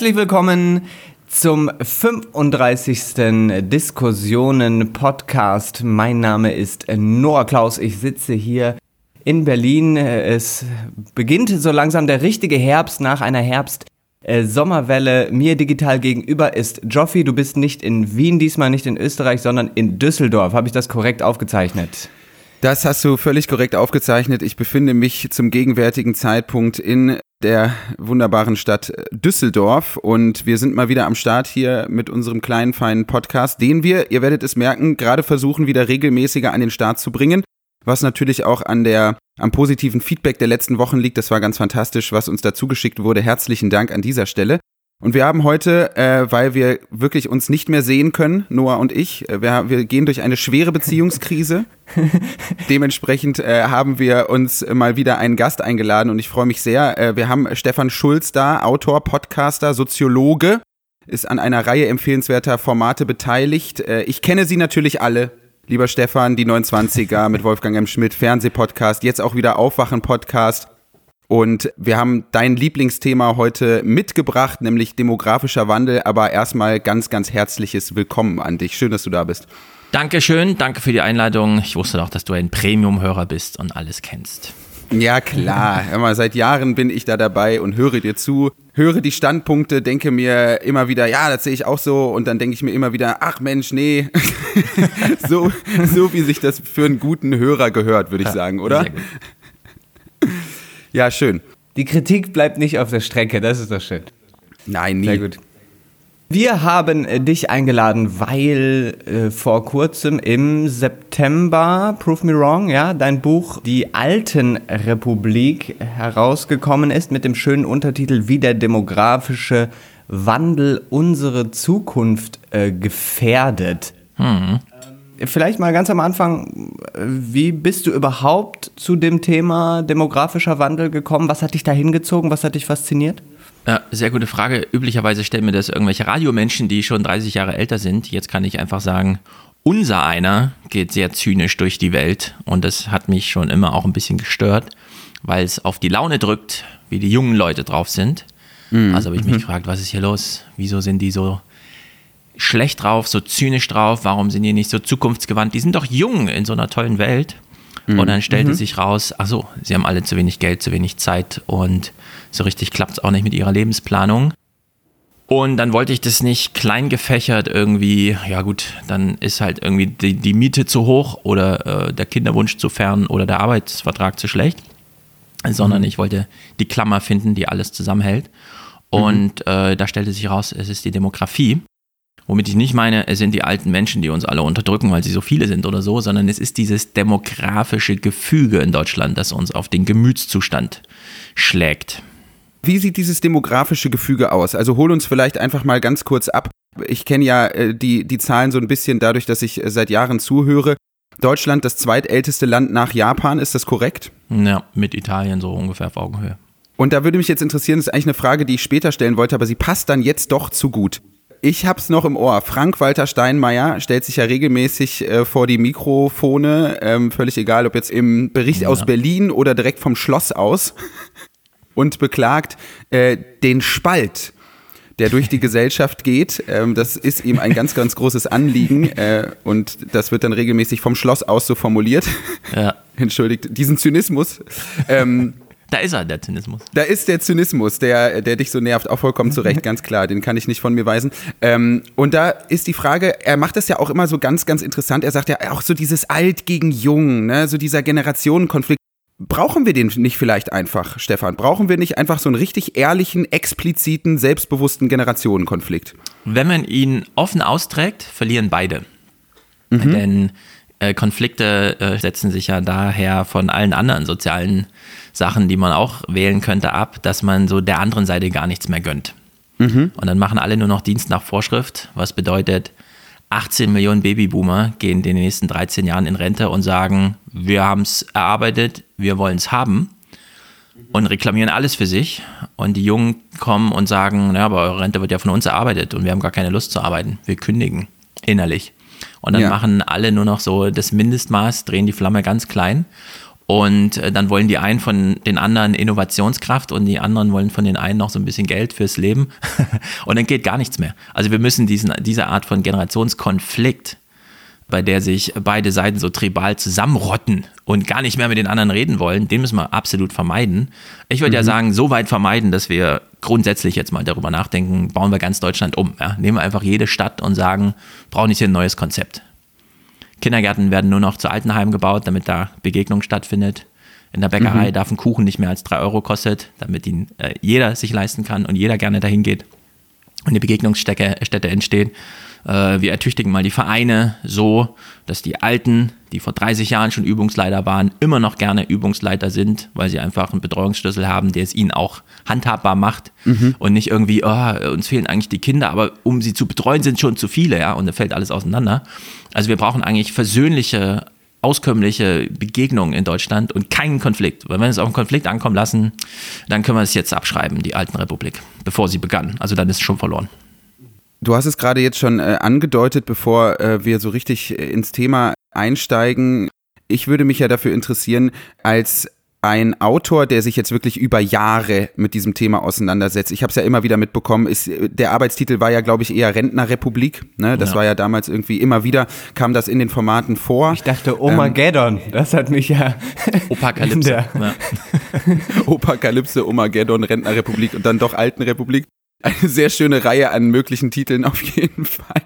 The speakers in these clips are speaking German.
Herzlich willkommen zum 35. Diskussionen-Podcast. Mein Name ist Noah Klaus. Ich sitze hier in Berlin. Es beginnt so langsam der richtige Herbst nach einer Herbst- Sommerwelle. Mir digital gegenüber ist Joffi. Du bist nicht in Wien, diesmal nicht in Österreich, sondern in Düsseldorf. Habe ich das korrekt aufgezeichnet? Das hast du völlig korrekt aufgezeichnet. Ich befinde mich zum gegenwärtigen Zeitpunkt in der wunderbaren Stadt Düsseldorf und wir sind mal wieder am Start hier mit unserem kleinen feinen Podcast, den wir, ihr werdet es merken, gerade versuchen wieder regelmäßiger an den Start zu bringen, was natürlich auch an der am positiven Feedback der letzten Wochen liegt. Das war ganz fantastisch, was uns dazu geschickt wurde. Herzlichen Dank an dieser Stelle. Und wir haben heute, äh, weil wir wirklich uns nicht mehr sehen können, Noah und ich, äh, wir, wir gehen durch eine schwere Beziehungskrise. Dementsprechend äh, haben wir uns mal wieder einen Gast eingeladen und ich freue mich sehr. Äh, wir haben Stefan Schulz da, Autor, Podcaster, Soziologe, ist an einer Reihe empfehlenswerter Formate beteiligt. Äh, ich kenne sie natürlich alle. Lieber Stefan, die 29er mit Wolfgang M. Schmidt, Fernsehpodcast, jetzt auch wieder Aufwachen-Podcast. Und wir haben dein Lieblingsthema heute mitgebracht, nämlich demografischer Wandel. Aber erstmal ganz, ganz herzliches Willkommen an dich. Schön, dass du da bist. Dankeschön, danke für die Einladung. Ich wusste doch, dass du ein Premium-Hörer bist und alles kennst. Ja, klar. Immer seit Jahren bin ich da dabei und höre dir zu, höre die Standpunkte, denke mir immer wieder, ja, das sehe ich auch so. Und dann denke ich mir immer wieder, ach Mensch, nee. so, so wie sich das für einen guten Hörer gehört, würde ich sagen, oder? Sehr gut. Ja, schön. Die Kritik bleibt nicht auf der Strecke, das ist doch schön. Nein, nie. Sehr gut. Wir haben äh, dich eingeladen, weil äh, vor kurzem im September, Prove Me Wrong, ja, dein Buch Die Alten Republik herausgekommen ist mit dem schönen Untertitel Wie der demografische Wandel unsere Zukunft äh, gefährdet. Hm. Vielleicht mal ganz am Anfang, wie bist du überhaupt zu dem Thema demografischer Wandel gekommen? Was hat dich da hingezogen? Was hat dich fasziniert? Ja, sehr gute Frage. Üblicherweise stellen mir das irgendwelche Radiomenschen, die schon 30 Jahre älter sind. Jetzt kann ich einfach sagen, unser einer geht sehr zynisch durch die Welt und das hat mich schon immer auch ein bisschen gestört, weil es auf die Laune drückt, wie die jungen Leute drauf sind. Mhm. Also habe ich mich mhm. gefragt, was ist hier los? Wieso sind die so schlecht drauf, so zynisch drauf, warum sind die nicht so zukunftsgewandt? Die sind doch jung in so einer tollen Welt. Mhm. Und dann stellte mhm. sich raus, ach so, sie haben alle zu wenig Geld, zu wenig Zeit und so richtig klappt es auch nicht mit ihrer Lebensplanung. Und dann wollte ich das nicht klein gefächert irgendwie, ja gut, dann ist halt irgendwie die, die Miete zu hoch oder äh, der Kinderwunsch zu fern oder der Arbeitsvertrag zu schlecht, sondern mhm. ich wollte die Klammer finden, die alles zusammenhält. Und mhm. äh, da stellte sich raus, es ist die Demografie. Womit ich nicht meine, es sind die alten Menschen, die uns alle unterdrücken, weil sie so viele sind oder so, sondern es ist dieses demografische Gefüge in Deutschland, das uns auf den Gemütszustand schlägt. Wie sieht dieses demografische Gefüge aus? Also hol uns vielleicht einfach mal ganz kurz ab. Ich kenne ja äh, die, die Zahlen so ein bisschen dadurch, dass ich äh, seit Jahren zuhöre. Deutschland das zweitälteste Land nach Japan, ist das korrekt? Ja, mit Italien so ungefähr auf Augenhöhe. Und da würde mich jetzt interessieren, das ist eigentlich eine Frage, die ich später stellen wollte, aber sie passt dann jetzt doch zu gut ich hab's noch im Ohr. Frank-Walter Steinmeier stellt sich ja regelmäßig äh, vor die Mikrofone, ähm, völlig egal, ob jetzt im Bericht ja. aus Berlin oder direkt vom Schloss aus, und beklagt äh, den Spalt, der durch die Gesellschaft geht. Ähm, das ist ihm ein ganz, ganz großes Anliegen äh, und das wird dann regelmäßig vom Schloss aus so formuliert. Ja. Entschuldigt diesen Zynismus. Da ist er, der Zynismus. Da ist der Zynismus, der, der dich so nervt, auch vollkommen zu Recht, ganz klar. Den kann ich nicht von mir weisen. Ähm, und da ist die Frage, er macht das ja auch immer so ganz, ganz interessant. Er sagt ja auch so dieses Alt gegen Jung, ne? so dieser Generationenkonflikt. Brauchen wir den nicht vielleicht einfach, Stefan? Brauchen wir nicht einfach so einen richtig ehrlichen, expliziten, selbstbewussten Generationenkonflikt? Wenn man ihn offen austrägt, verlieren beide. Mhm. Denn äh, Konflikte äh, setzen sich ja daher von allen anderen sozialen Sachen, die man auch wählen könnte, ab, dass man so der anderen Seite gar nichts mehr gönnt. Mhm. Und dann machen alle nur noch Dienst nach Vorschrift, was bedeutet, 18 Millionen Babyboomer gehen in den nächsten 13 Jahren in Rente und sagen, wir haben es erarbeitet, wir wollen es haben und reklamieren alles für sich. Und die Jungen kommen und sagen, ja, aber eure Rente wird ja von uns erarbeitet und wir haben gar keine Lust zu arbeiten. Wir kündigen innerlich. Und dann ja. machen alle nur noch so das Mindestmaß, drehen die Flamme ganz klein Und äh, dann wollen die einen von den anderen Innovationskraft und die anderen wollen von den einen noch so ein bisschen Geld fürs Leben. und dann geht gar nichts mehr. Also wir müssen diesen, diese Art von Generationskonflikt, bei der sich beide Seiten so tribal zusammenrotten und gar nicht mehr mit den anderen reden wollen, den müssen wir absolut vermeiden. Ich würde mhm. ja sagen, so weit vermeiden, dass wir grundsätzlich jetzt mal darüber nachdenken, bauen wir ganz Deutschland um. Ja? Nehmen wir einfach jede Stadt und sagen, brauchen nicht hier ein neues Konzept. Kindergärten werden nur noch zu Altenheimen gebaut, damit da Begegnung stattfindet. In der Bäckerei mhm. darf ein Kuchen nicht mehr als drei Euro kostet, damit ihn äh, jeder sich leisten kann und jeder gerne dahin geht und die Begegnungsstätte entstehen. Äh, wir ertüchtigen mal die Vereine so, dass die Alten, die vor 30 Jahren schon Übungsleiter waren, immer noch gerne Übungsleiter sind, weil sie einfach einen Betreuungsschlüssel haben, der es ihnen auch handhabbar macht mhm. und nicht irgendwie, oh, uns fehlen eigentlich die Kinder, aber um sie zu betreuen sind schon zu viele, ja, und da fällt alles auseinander. Also wir brauchen eigentlich versöhnliche auskömmliche Begegnungen in Deutschland und keinen Konflikt. Weil wenn wir es auf einen Konflikt ankommen lassen, dann können wir es jetzt abschreiben, die Alten Republik, bevor sie begann. Also dann ist es schon verloren. Du hast es gerade jetzt schon äh, angedeutet, bevor äh, wir so richtig äh, ins Thema einsteigen. Ich würde mich ja dafür interessieren, als ein Autor, der sich jetzt wirklich über Jahre mit diesem Thema auseinandersetzt. Ich habe es ja immer wieder mitbekommen. Ist, der Arbeitstitel war ja, glaube ich, eher Rentnerrepublik. Ne? Das ja. war ja damals irgendwie immer wieder, kam das in den Formaten vor. Ich dachte Omageddon. Ähm, das hat mich ja. Opakalypse. Ja. Opakalypse, Omageddon, Rentnerrepublik und dann doch Altenrepublik. Eine sehr schöne Reihe an möglichen Titeln auf jeden Fall.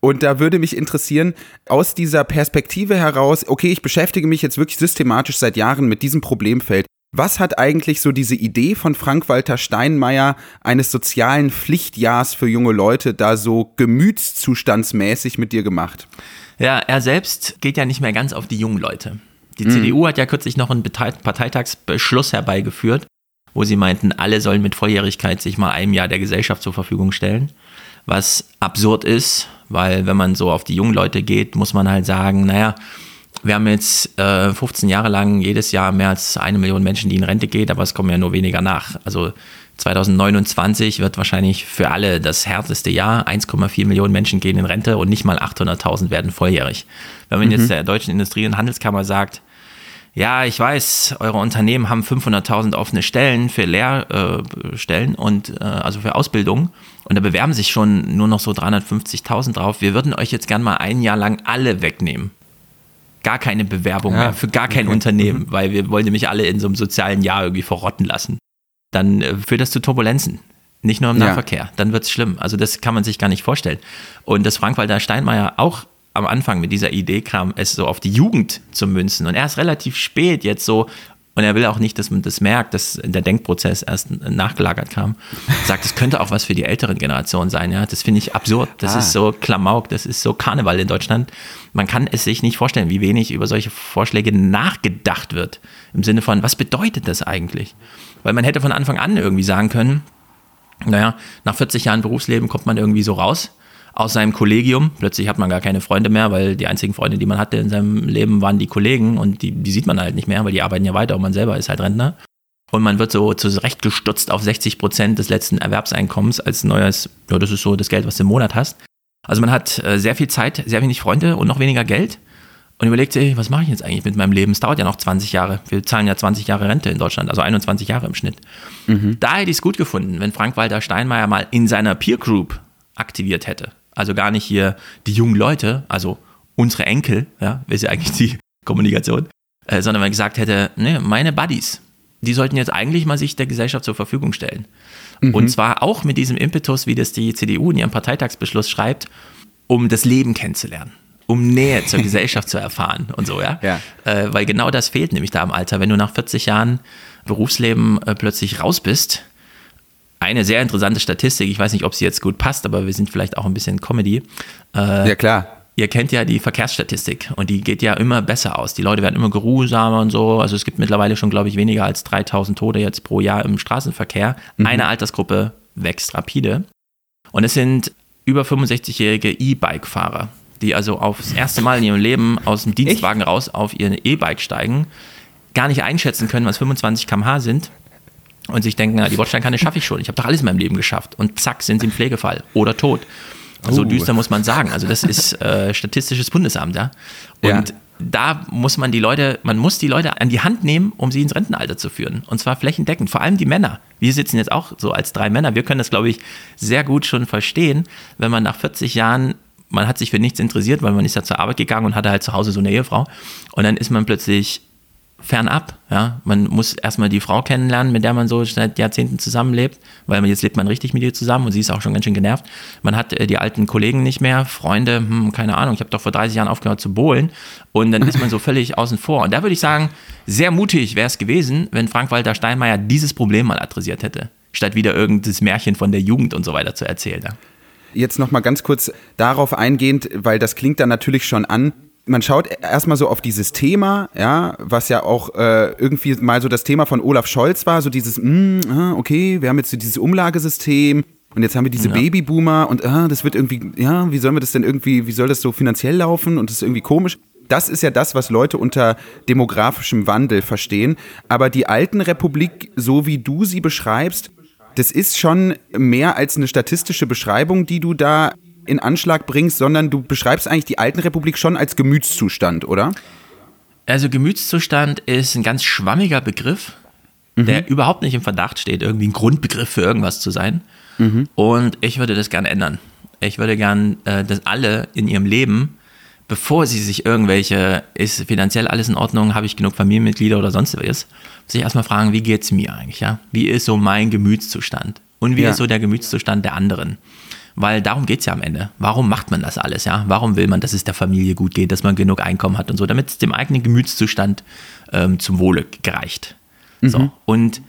Und da würde mich interessieren, aus dieser Perspektive heraus, okay, ich beschäftige mich jetzt wirklich systematisch seit Jahren mit diesem Problemfeld. Was hat eigentlich so diese Idee von Frank-Walter Steinmeier eines sozialen Pflichtjahrs für junge Leute da so gemütszustandsmäßig mit dir gemacht? Ja, er selbst geht ja nicht mehr ganz auf die jungen Leute. Die mhm. CDU hat ja kürzlich noch einen Parteitagsbeschluss herbeigeführt, wo sie meinten, alle sollen mit Volljährigkeit sich mal einem Jahr der Gesellschaft zur Verfügung stellen. Was absurd ist, weil wenn man so auf die jungen Leute geht, muss man halt sagen, naja, wir haben jetzt äh, 15 Jahre lang jedes Jahr mehr als eine Million Menschen, die in Rente geht, aber es kommen ja nur weniger nach. Also 2029 wird wahrscheinlich für alle das härteste Jahr. 1,4 Millionen Menschen gehen in Rente und nicht mal 800.000 werden volljährig. Wenn man mhm. jetzt der Deutschen Industrie- und Handelskammer sagt, ja, ich weiß, eure Unternehmen haben 500.000 offene Stellen für Lehrstellen äh, und äh, also für Ausbildung und da bewerben sich schon nur noch so 350.000 drauf. Wir würden euch jetzt gern mal ein Jahr lang alle wegnehmen. Gar keine Bewerbung ja. mehr für gar kein okay. Unternehmen, mhm. weil wir wollen nämlich alle in so einem sozialen Jahr irgendwie verrotten lassen. Dann äh, führt das zu Turbulenzen. Nicht nur im Nahverkehr, ja. dann wird es schlimm. Also das kann man sich gar nicht vorstellen. Und dass Frank-Walter Steinmeier auch am Anfang mit dieser Idee kam, es so auf die Jugend zu münzen. Und erst relativ spät jetzt so, und er will auch nicht, dass man das merkt, dass der Denkprozess erst nachgelagert kam, sagt, es könnte auch was für die älteren Generationen sein. Ja, das finde ich absurd. Das ah. ist so Klamauk, das ist so Karneval in Deutschland. Man kann es sich nicht vorstellen, wie wenig über solche Vorschläge nachgedacht wird. Im Sinne von, was bedeutet das eigentlich? Weil man hätte von Anfang an irgendwie sagen können, naja, nach 40 Jahren Berufsleben kommt man irgendwie so raus aus seinem Kollegium. Plötzlich hat man gar keine Freunde mehr, weil die einzigen Freunde, die man hatte in seinem Leben, waren die Kollegen und die, die sieht man halt nicht mehr, weil die arbeiten ja weiter und man selber ist halt Rentner. Und man wird so zurechtgestutzt auf 60 Prozent des letzten Erwerbseinkommens als neues, ja, das ist so das Geld, was du im Monat hast. Also man hat äh, sehr viel Zeit, sehr wenig Freunde und noch weniger Geld und überlegt sich, was mache ich jetzt eigentlich mit meinem Leben? Es dauert ja noch 20 Jahre. Wir zahlen ja 20 Jahre Rente in Deutschland, also 21 Jahre im Schnitt. Mhm. Da hätte ich es gut gefunden, wenn Frank-Walter Steinmeier mal in seiner Peer Group aktiviert hätte also gar nicht hier die jungen Leute, also unsere Enkel, ja, ist ja eigentlich die Kommunikation, äh, sondern man gesagt hätte, ne, meine Buddies, die sollten jetzt eigentlich mal sich der Gesellschaft zur Verfügung stellen. Mhm. Und zwar auch mit diesem Impetus, wie das die CDU in ihrem Parteitagsbeschluss schreibt, um das Leben kennenzulernen um Nähe zur Gesellschaft zu erfahren und so, ja. ja. Äh, weil genau das fehlt nämlich da im Alter. Wenn du nach 40 Jahren Berufsleben äh, plötzlich raus bist, eine sehr interessante Statistik, ich weiß nicht, ob sie jetzt gut passt, aber wir sind vielleicht auch ein bisschen Comedy. Äh, ja, klar. Ihr kennt ja die Verkehrsstatistik und die geht ja immer besser aus. Die Leute werden immer geruhsamer und so. Also es gibt mittlerweile schon, glaube ich, weniger als 3000 Tote jetzt pro Jahr im Straßenverkehr. Mhm. Eine Altersgruppe wächst rapide. Und es sind über 65-jährige E-Bike-Fahrer, die also aufs erste Mal in ihrem Leben aus dem Dienstwagen Echt? raus auf ihren E-Bike steigen, gar nicht einschätzen können, was 25 km/h sind und sich denken, die Bordsteinkanne schaffe ich schon, ich habe doch alles in meinem Leben geschafft. Und zack, sind sie im Pflegefall oder tot. So uh. düster muss man sagen. Also das ist äh, Statistisches Bundesamt, ja. Und ja. da muss man die Leute, man muss die Leute an die Hand nehmen, um sie ins Rentenalter zu führen. Und zwar flächendeckend, vor allem die Männer. Wir sitzen jetzt auch so als drei Männer. Wir können das, glaube ich, sehr gut schon verstehen, wenn man nach 40 Jahren, man hat sich für nichts interessiert, weil man ist ja zur Arbeit gegangen und hatte halt zu Hause so eine Ehefrau. Und dann ist man plötzlich fernab. Ja? Man muss erstmal die Frau kennenlernen, mit der man so seit Jahrzehnten zusammenlebt, weil jetzt lebt man richtig mit ihr zusammen und sie ist auch schon ganz schön genervt. Man hat äh, die alten Kollegen nicht mehr, Freunde, hm, keine Ahnung, ich habe doch vor 30 Jahren aufgehört zu bohlen und dann ist man so völlig außen vor. Und da würde ich sagen, sehr mutig wäre es gewesen, wenn Frank-Walter Steinmeier dieses Problem mal adressiert hätte, statt wieder irgendein Märchen von der Jugend und so weiter zu erzählen. Ja? Jetzt nochmal ganz kurz darauf eingehend, weil das klingt dann natürlich schon an, man schaut erstmal so auf dieses Thema, ja, was ja auch äh, irgendwie mal so das Thema von Olaf Scholz war, so dieses, mh, hm, okay, wir haben jetzt so dieses Umlagesystem und jetzt haben wir diese ja. Babyboomer und ah, das wird irgendwie, ja, wie sollen wir das denn irgendwie, wie soll das so finanziell laufen und das ist irgendwie komisch. Das ist ja das, was Leute unter demografischem Wandel verstehen. Aber die alten Republik, so wie du sie beschreibst, das ist schon mehr als eine statistische Beschreibung, die du da in Anschlag bringst, sondern du beschreibst eigentlich die Alten Republik schon als Gemütszustand, oder? Also Gemütszustand ist ein ganz schwammiger Begriff, mhm. der überhaupt nicht im Verdacht steht, irgendwie ein Grundbegriff für irgendwas zu sein. Mhm. Und ich würde das gerne ändern. Ich würde gern, äh, dass alle in ihrem Leben, bevor sie sich irgendwelche, ist finanziell alles in Ordnung, habe ich genug Familienmitglieder oder sonst was, sich erstmal fragen, wie geht es mir eigentlich, ja? Wie ist so mein Gemütszustand? Und wie ja. ist so der Gemütszustand der anderen? Weil darum geht es ja am Ende. Warum macht man das alles, ja? Warum will man, dass es der Familie gut geht, dass man genug Einkommen hat und so, damit es dem eigenen Gemütszustand ähm, zum Wohle gereicht. Mhm. So. Und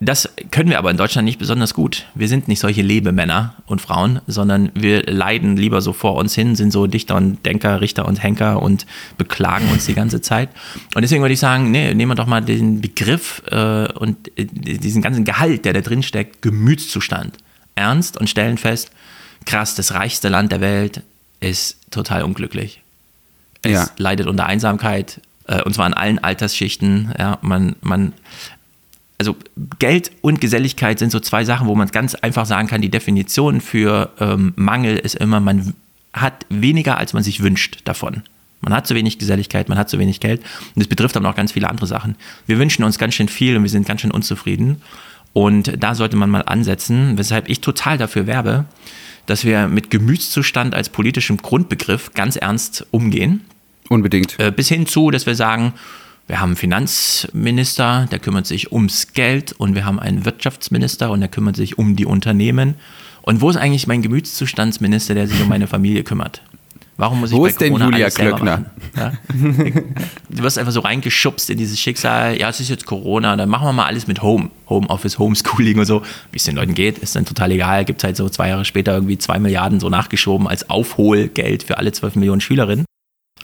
das können wir aber in Deutschland nicht besonders gut. Wir sind nicht solche Lebemänner und Frauen, sondern wir leiden lieber so vor uns hin, sind so Dichter und Denker, Richter und Henker und beklagen uns die ganze Zeit. Und deswegen würde ich sagen, nee, nehmen wir doch mal den Begriff äh, und äh, diesen ganzen Gehalt, der da drin steckt, Gemütszustand, ernst und stellen fest, krass, das reichste Land der Welt ist total unglücklich. Es ja. leidet unter Einsamkeit, äh, und zwar in allen Altersschichten. Ja, man, man, also Geld und Geselligkeit sind so zwei Sachen, wo man ganz einfach sagen kann, die Definition für ähm, Mangel ist immer, man hat weniger, als man sich wünscht davon. Man hat zu wenig Geselligkeit, man hat zu wenig Geld. Und das betrifft aber auch ganz viele andere Sachen. Wir wünschen uns ganz schön viel und wir sind ganz schön unzufrieden. Und da sollte man mal ansetzen, weshalb ich total dafür werbe, dass wir mit Gemütszustand als politischem Grundbegriff ganz ernst umgehen. Unbedingt. Äh, bis hin zu, dass wir sagen, wir haben einen Finanzminister, der kümmert sich ums Geld und wir haben einen Wirtschaftsminister und der kümmert sich um die Unternehmen. Und wo ist eigentlich mein Gemütszustandsminister, der sich um meine Familie kümmert? Warum muss ich Wo ist denn Corona Julia Klöckner? Ja? Du wirst einfach so reingeschubst in dieses Schicksal. Ja, es ist jetzt Corona, dann machen wir mal alles mit Home, Homeoffice, Homeschooling und so. Wie es den Leuten geht, ist dann total egal. Gibt halt so zwei Jahre später irgendwie zwei Milliarden so nachgeschoben als Aufholgeld für alle zwölf Millionen Schülerinnen.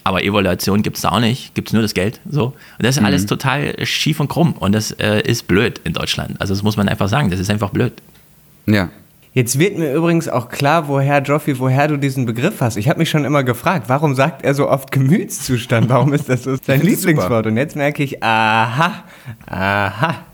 Aber Evaluation gibt es da auch nicht, gibt es nur das Geld. So. Und das ist mhm. alles total schief und krumm und das äh, ist blöd in Deutschland. Also das muss man einfach sagen, das ist einfach blöd. Ja, Jetzt wird mir übrigens auch klar, woher, Joffi, woher du diesen Begriff hast. Ich habe mich schon immer gefragt, warum sagt er so oft Gemütszustand? Warum ist das so sein Lieblingswort? Und jetzt merke ich, aha, aha.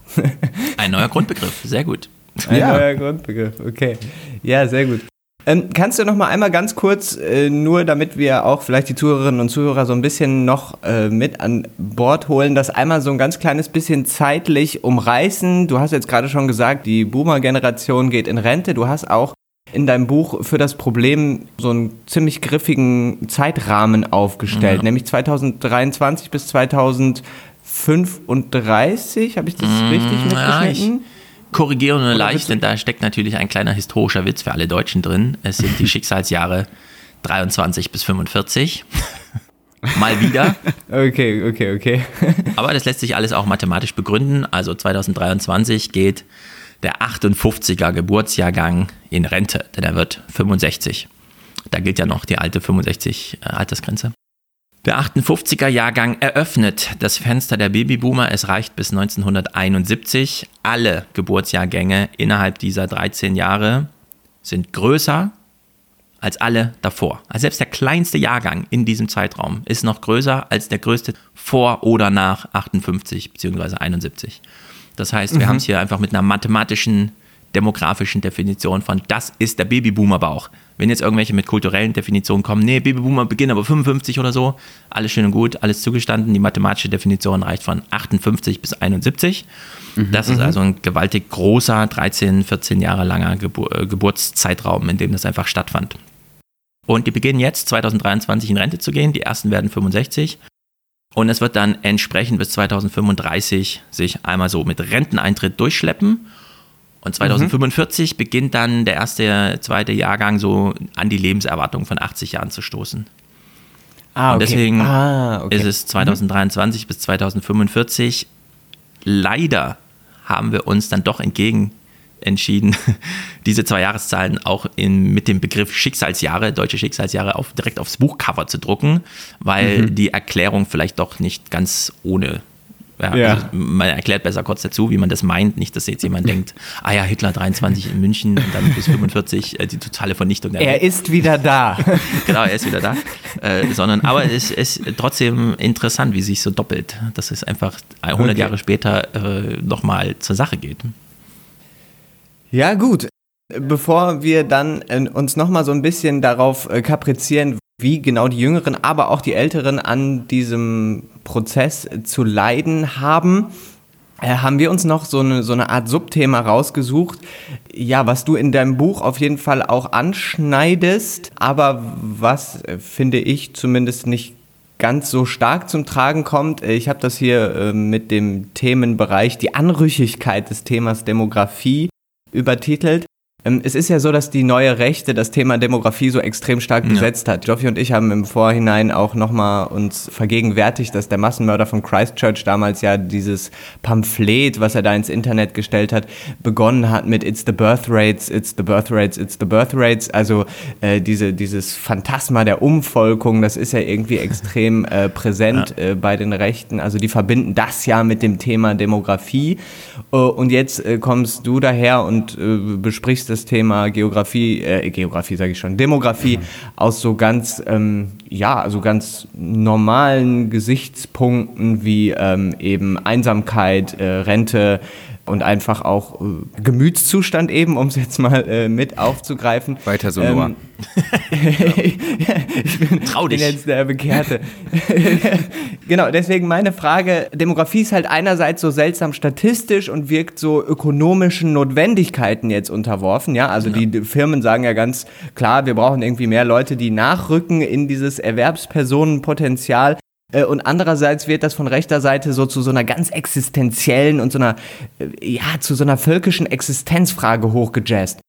Ein neuer Grundbegriff, sehr gut. Ein ja. neuer Grundbegriff, okay. Ja, sehr gut. Ähm, kannst du noch mal einmal ganz kurz, äh, nur damit wir auch vielleicht die Zuhörerinnen und Zuhörer so ein bisschen noch äh, mit an Bord holen, das einmal so ein ganz kleines bisschen zeitlich umreißen? Du hast jetzt gerade schon gesagt, die Boomer-Generation geht in Rente. Du hast auch in deinem Buch für das Problem so einen ziemlich griffigen Zeitrahmen aufgestellt, ja. nämlich 2023 bis 2035. Habe ich das mhm, richtig mitgeschnitten? Ja, korrigiere nur leicht, denn da steckt natürlich ein kleiner historischer Witz für alle Deutschen drin. Es sind die Schicksalsjahre 23 bis 45. Mal wieder. Okay, okay, okay. Aber das lässt sich alles auch mathematisch begründen. Also 2023 geht der 58er Geburtsjahrgang in Rente, denn er wird 65. Da gilt ja noch die alte 65 äh, Altersgrenze. Der 58er Jahrgang eröffnet das Fenster der Babyboomer. Es reicht bis 1971. Alle Geburtsjahrgänge innerhalb dieser 13 Jahre sind größer als alle davor. Also selbst der kleinste Jahrgang in diesem Zeitraum ist noch größer als der größte vor oder nach 58 bzw. 71. Das heißt, wir mhm. haben es hier einfach mit einer mathematischen demografischen Definition von das ist der Babyboomer-Bauch. Wenn jetzt irgendwelche mit kulturellen Definitionen kommen, nee, Babyboomer beginnen aber 55 oder so, alles schön und gut, alles zugestanden. Die mathematische Definition reicht von 58 bis 71. Mhm, das ist mhm. also ein gewaltig großer, 13, 14 Jahre langer Gebur äh, Geburtszeitraum, in dem das einfach stattfand. Und die beginnen jetzt 2023 in Rente zu gehen. Die ersten werden 65. Und es wird dann entsprechend bis 2035 sich einmal so mit Renteneintritt durchschleppen. Und 2045 mhm. beginnt dann der erste, zweite Jahrgang so an die Lebenserwartung von 80 Jahren zu stoßen. Ah, okay. Und deswegen ah, okay. ist es 2023 mhm. bis 2045. Leider haben wir uns dann doch entgegen entschieden, diese zwei Jahreszahlen auch in, mit dem Begriff Schicksalsjahre, deutsche Schicksalsjahre, auf, direkt aufs Buchcover zu drucken, weil mhm. die Erklärung vielleicht doch nicht ganz ohne ja, ja. Also man erklärt besser kurz dazu, wie man das meint. Nicht, dass jetzt jemand denkt, ah ja, Hitler 23 in München und dann bis 45 äh, die totale Vernichtung der Er Welt. ist wieder da. genau, er ist wieder da. Äh, sondern, aber es ist trotzdem interessant, wie sich so doppelt, dass es einfach 100 okay. Jahre später äh, nochmal zur Sache geht. Ja, gut. Bevor wir dann äh, uns nochmal so ein bisschen darauf äh, kaprizieren, wie genau die Jüngeren, aber auch die Älteren an diesem Prozess zu leiden haben, äh, haben wir uns noch so eine, so eine Art Subthema rausgesucht. Ja, was du in deinem Buch auf jeden Fall auch anschneidest, aber was, finde ich, zumindest nicht ganz so stark zum Tragen kommt. Ich habe das hier mit dem Themenbereich die Anrüchigkeit des Themas Demografie übertitelt. Ähm, es ist ja so, dass die neue Rechte das Thema Demografie so extrem stark ja. besetzt hat. Joffi und ich haben im Vorhinein auch nochmal uns vergegenwärtigt, dass der Massenmörder von Christchurch damals ja dieses Pamphlet, was er da ins Internet gestellt hat, begonnen hat mit It's the birth rates, it's the birth rates, it's the birth rates. Also äh, diese, dieses Phantasma der Umvolkung, das ist ja irgendwie extrem äh, präsent ja. äh, bei den Rechten. Also die verbinden das ja mit dem Thema Demografie. Äh, und jetzt äh, kommst du daher und äh, besprichst das Thema Geografie, äh, Geografie sage ich schon, Demografie mhm. aus so ganz, ähm, ja, also ganz normalen Gesichtspunkten wie ähm, eben Einsamkeit, äh, Rente, und einfach auch äh, Gemütszustand eben, um es jetzt mal äh, mit aufzugreifen. Weiter so. Ähm, ich bin, Trau dich. bin jetzt der Bekehrte. genau, deswegen meine Frage, Demografie ist halt einerseits so seltsam statistisch und wirkt so ökonomischen Notwendigkeiten jetzt unterworfen, ja, also ja. die Firmen sagen ja ganz klar, wir brauchen irgendwie mehr Leute, die nachrücken in dieses Erwerbspersonenpotenzial. Äh, und andererseits wird das von rechter Seite so zu so einer ganz existenziellen und so einer, äh, ja, zu so einer völkischen Existenzfrage hochgejazzt.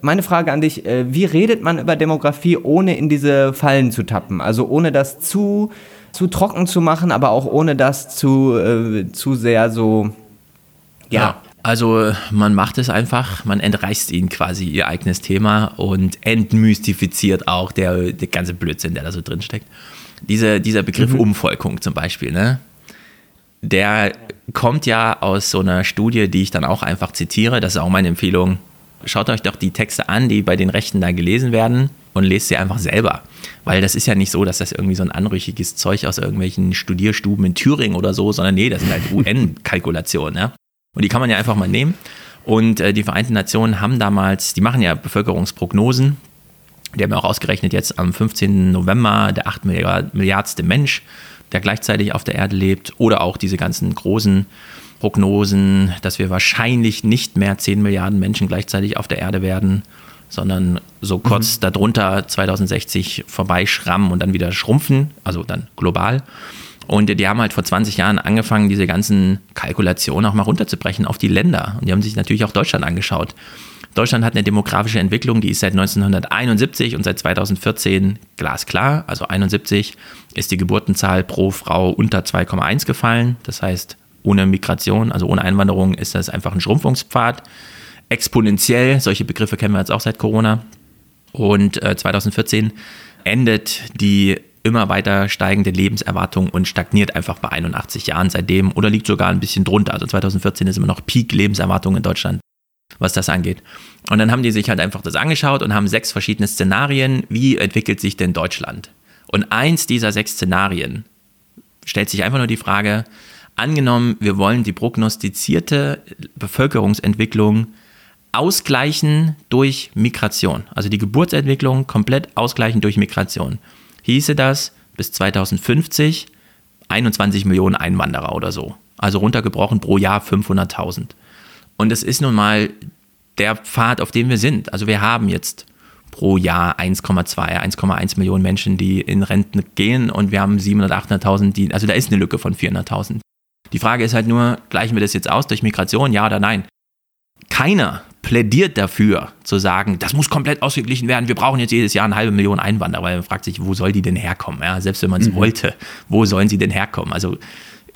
Meine Frage an dich, äh, wie redet man über Demografie, ohne in diese Fallen zu tappen? Also ohne das zu, zu trocken zu machen, aber auch ohne das zu, äh, zu sehr so, ja. ja. Also man macht es einfach, man entreißt ihnen quasi ihr eigenes Thema und entmystifiziert auch der, der ganze Blödsinn, der da so drin steckt. Diese, dieser Begriff mhm. Umvolkung zum Beispiel, ne? der kommt ja aus so einer Studie, die ich dann auch einfach zitiere. Das ist auch meine Empfehlung. Schaut euch doch die Texte an, die bei den Rechten da gelesen werden und lest sie einfach selber. Weil das ist ja nicht so, dass das irgendwie so ein anrüchiges Zeug aus irgendwelchen Studierstuben in Thüringen oder so, sondern nee, das sind halt UN-Kalkulationen. Ja? Und die kann man ja einfach mal nehmen. Und äh, die Vereinten Nationen haben damals, die machen ja Bevölkerungsprognosen die haben auch ausgerechnet, jetzt am 15. November der 8 Milliardste Mensch, der gleichzeitig auf der Erde lebt, oder auch diese ganzen großen Prognosen, dass wir wahrscheinlich nicht mehr 10 Milliarden Menschen gleichzeitig auf der Erde werden, sondern so kurz mhm. darunter 2060 vorbeischrammen und dann wieder schrumpfen, also dann global. Und die haben halt vor 20 Jahren angefangen, diese ganzen Kalkulationen auch mal runterzubrechen auf die Länder. Und die haben sich natürlich auch Deutschland angeschaut. Deutschland hat eine demografische Entwicklung, die ist seit 1971 und seit 2014 glasklar. Also 71 ist die Geburtenzahl pro Frau unter 2,1 gefallen. Das heißt, ohne Migration, also ohne Einwanderung, ist das einfach ein Schrumpfungspfad. Exponentiell, solche Begriffe kennen wir jetzt auch seit Corona. Und äh, 2014 endet die immer weiter steigende Lebenserwartung und stagniert einfach bei 81 Jahren seitdem oder liegt sogar ein bisschen drunter. Also 2014 ist immer noch Peak-Lebenserwartung in Deutschland was das angeht. Und dann haben die sich halt einfach das angeschaut und haben sechs verschiedene Szenarien, wie entwickelt sich denn Deutschland? Und eins dieser sechs Szenarien stellt sich einfach nur die Frage, angenommen, wir wollen die prognostizierte Bevölkerungsentwicklung ausgleichen durch Migration. Also die Geburtsentwicklung komplett ausgleichen durch Migration. Hieße das bis 2050 21 Millionen Einwanderer oder so. Also runtergebrochen pro Jahr 500.000. Und es ist nun mal der Pfad, auf dem wir sind. Also wir haben jetzt pro Jahr 1,2, 1,1 Millionen Menschen, die in Renten gehen und wir haben 700.000, 800.000, die, also da ist eine Lücke von 400.000. Die Frage ist halt nur, gleichen wir das jetzt aus durch Migration, ja oder nein? Keiner plädiert dafür, zu sagen, das muss komplett ausgeglichen werden, wir brauchen jetzt jedes Jahr eine halbe Million Einwanderer, weil man fragt sich, wo soll die denn herkommen? Ja, selbst wenn man es mhm. wollte, wo sollen sie denn herkommen? Also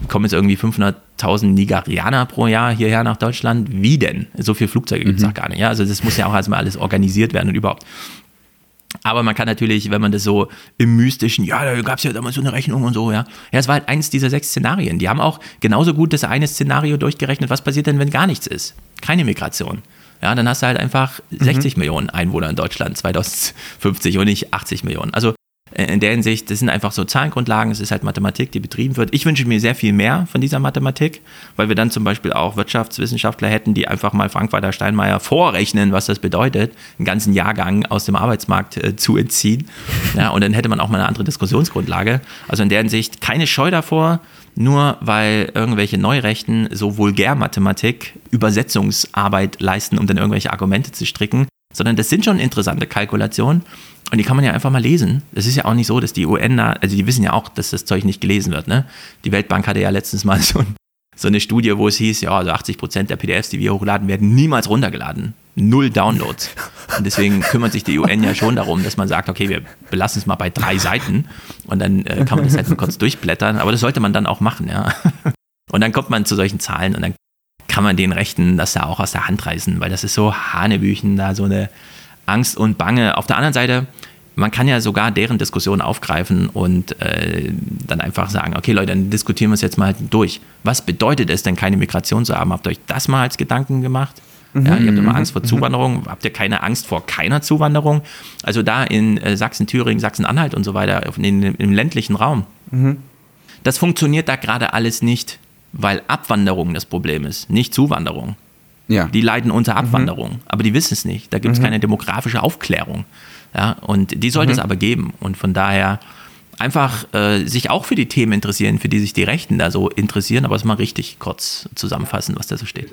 kommen jetzt irgendwie 500.000 Nigerianer pro Jahr hierher nach Deutschland. Wie denn? So viele Flugzeuge gibt es mhm. auch gar nicht. Ja, also das muss ja auch erstmal alles organisiert werden und überhaupt. Aber man kann natürlich, wenn man das so im Mystischen, ja, da gab es ja damals so eine Rechnung und so, ja. Ja, es war halt eins dieser sechs Szenarien. Die haben auch genauso gut das eine Szenario durchgerechnet, was passiert denn, wenn gar nichts ist? Keine Migration. Ja, dann hast du halt einfach 60 mhm. Millionen Einwohner in Deutschland 2050 und nicht 80 Millionen. Also in der Hinsicht, das sind einfach so Zahlengrundlagen, es ist halt Mathematik, die betrieben wird. Ich wünsche mir sehr viel mehr von dieser Mathematik, weil wir dann zum Beispiel auch Wirtschaftswissenschaftler hätten, die einfach mal Frank-Walter Steinmeier vorrechnen, was das bedeutet, einen ganzen Jahrgang aus dem Arbeitsmarkt äh, zu entziehen. Ja, und dann hätte man auch mal eine andere Diskussionsgrundlage. Also in der Hinsicht keine Scheu davor, nur weil irgendwelche Neurechten so vulgär Mathematik Übersetzungsarbeit leisten, um dann irgendwelche Argumente zu stricken, sondern das sind schon interessante Kalkulationen und die kann man ja einfach mal lesen. Es ist ja auch nicht so, dass die UN da, also die wissen ja auch, dass das Zeug nicht gelesen wird. Ne? Die Weltbank hatte ja letztens mal so, so eine Studie, wo es hieß, ja, also 80 Prozent der PDFs, die wir hochladen, werden niemals runtergeladen. Null Downloads. Und deswegen kümmert sich die UN ja schon darum, dass man sagt, okay, wir belassen es mal bei drei Seiten und dann äh, kann man das halt mal kurz durchblättern. Aber das sollte man dann auch machen, ja. Und dann kommt man zu solchen Zahlen und dann kann man den Rechten das da auch aus der Hand reißen, weil das ist so Hanebüchen, da so eine Angst und Bange. Auf der anderen Seite, man kann ja sogar deren Diskussion aufgreifen und äh, dann einfach sagen, okay Leute, dann diskutieren wir es jetzt mal durch. Was bedeutet es denn, keine Migration zu haben? Habt ihr euch das mal als Gedanken gemacht? Mhm. Ja, ihr habt immer Angst vor mhm. Zuwanderung. Habt ihr keine Angst vor keiner Zuwanderung? Also da in äh, Sachsen, Thüringen, Sachsen-Anhalt und so weiter, in, in, im ländlichen Raum. Mhm. Das funktioniert da gerade alles nicht, weil Abwanderung das Problem ist, nicht Zuwanderung. Ja. Die leiden unter mhm. Abwanderung, mhm. aber die wissen es nicht. Da gibt es mhm. keine demografische Aufklärung. Ja, und die sollte mhm. es aber geben. Und von daher einfach äh, sich auch für die Themen interessieren, für die sich die Rechten da so interessieren, aber es mal richtig kurz zusammenfassen, was da so steht.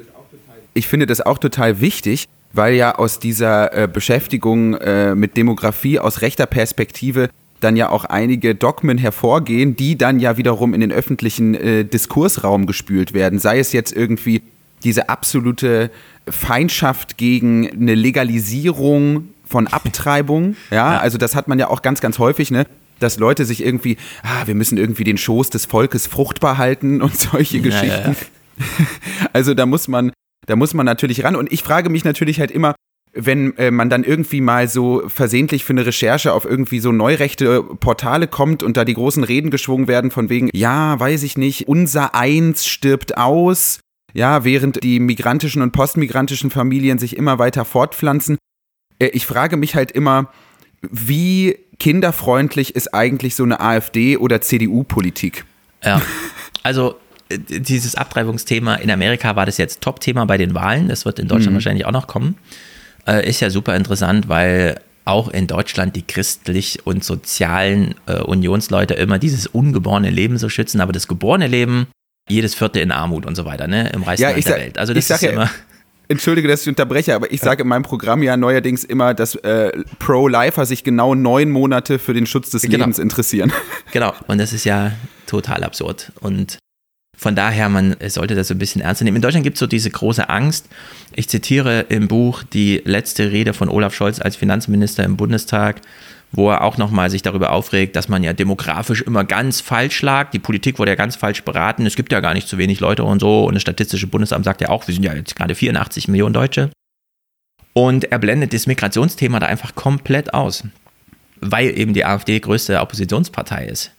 Ich finde das auch total wichtig, weil ja aus dieser äh, Beschäftigung äh, mit Demografie aus rechter Perspektive dann ja auch einige Dogmen hervorgehen, die dann ja wiederum in den öffentlichen äh, Diskursraum gespült werden. Sei es jetzt irgendwie diese absolute Feindschaft gegen eine Legalisierung von Abtreibung. Ja, ja, also das hat man ja auch ganz, ganz häufig, ne? Dass Leute sich irgendwie, ah, wir müssen irgendwie den Schoß des Volkes fruchtbar halten und solche Geschichten. Ja, ja. Also da muss man, da muss man natürlich ran. Und ich frage mich natürlich halt immer, wenn äh, man dann irgendwie mal so versehentlich für eine Recherche auf irgendwie so neurechte Portale kommt und da die großen Reden geschwungen werden von wegen, ja, weiß ich nicht, unser Eins stirbt aus ja, während die migrantischen und postmigrantischen Familien sich immer weiter fortpflanzen. Äh, ich frage mich halt immer, wie kinderfreundlich ist eigentlich so eine AfD- oder CDU-Politik? Ja, also äh, dieses Abtreibungsthema in Amerika war das jetzt Top-Thema bei den Wahlen. Das wird in Deutschland mhm. wahrscheinlich auch noch kommen. Äh, ist ja super interessant, weil auch in Deutschland die christlich und sozialen äh, Unionsleute immer dieses ungeborene Leben so schützen, aber das geborene Leben jedes Vierte in Armut und so weiter, ne? Im reichsten ja, der Welt. Also das ist ja, immer. Entschuldige, dass ich unterbreche, aber ich sage in meinem Programm ja neuerdings immer, dass äh, Pro-Lifer sich genau neun Monate für den Schutz des genau. Lebens interessieren. Genau, und das ist ja total absurd. Und von daher, man sollte das so ein bisschen ernst nehmen. In Deutschland gibt es so diese große Angst. Ich zitiere im Buch die letzte Rede von Olaf Scholz als Finanzminister im Bundestag wo er auch nochmal sich darüber aufregt, dass man ja demografisch immer ganz falsch lag. Die Politik wurde ja ganz falsch beraten. Es gibt ja gar nicht zu wenig Leute und so. Und das Statistische Bundesamt sagt ja auch, wir sind ja jetzt gerade 84 Millionen Deutsche. Und er blendet das Migrationsthema da einfach komplett aus, weil eben die AfD größte Oppositionspartei ist.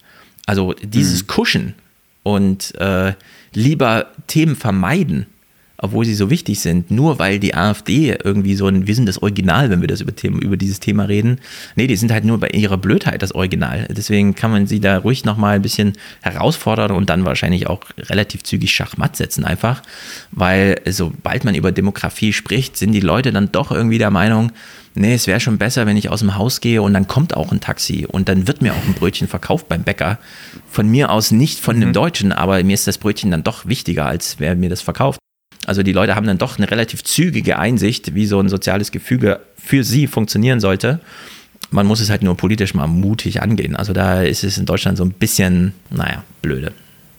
Also dieses mhm. Kuschen und äh, lieber Themen vermeiden, obwohl sie so wichtig sind, nur weil die AfD irgendwie so ein, wir sind das Original, wenn wir das über, Thema, über dieses Thema reden. Nee, die sind halt nur bei ihrer Blödheit das Original. Deswegen kann man sie da ruhig nochmal ein bisschen herausfordern und dann wahrscheinlich auch relativ zügig Schachmatt setzen einfach, weil sobald man über Demografie spricht, sind die Leute dann doch irgendwie der Meinung, nee, es wäre schon besser, wenn ich aus dem Haus gehe und dann kommt auch ein Taxi und dann wird mir auch ein Brötchen verkauft beim Bäcker. Von mir aus nicht von einem mhm. Deutschen, aber mir ist das Brötchen dann doch wichtiger, als wer mir das verkauft. Also die Leute haben dann doch eine relativ zügige Einsicht, wie so ein soziales Gefüge für sie funktionieren sollte. Man muss es halt nur politisch mal mutig angehen. Also da ist es in Deutschland so ein bisschen, naja, blöde.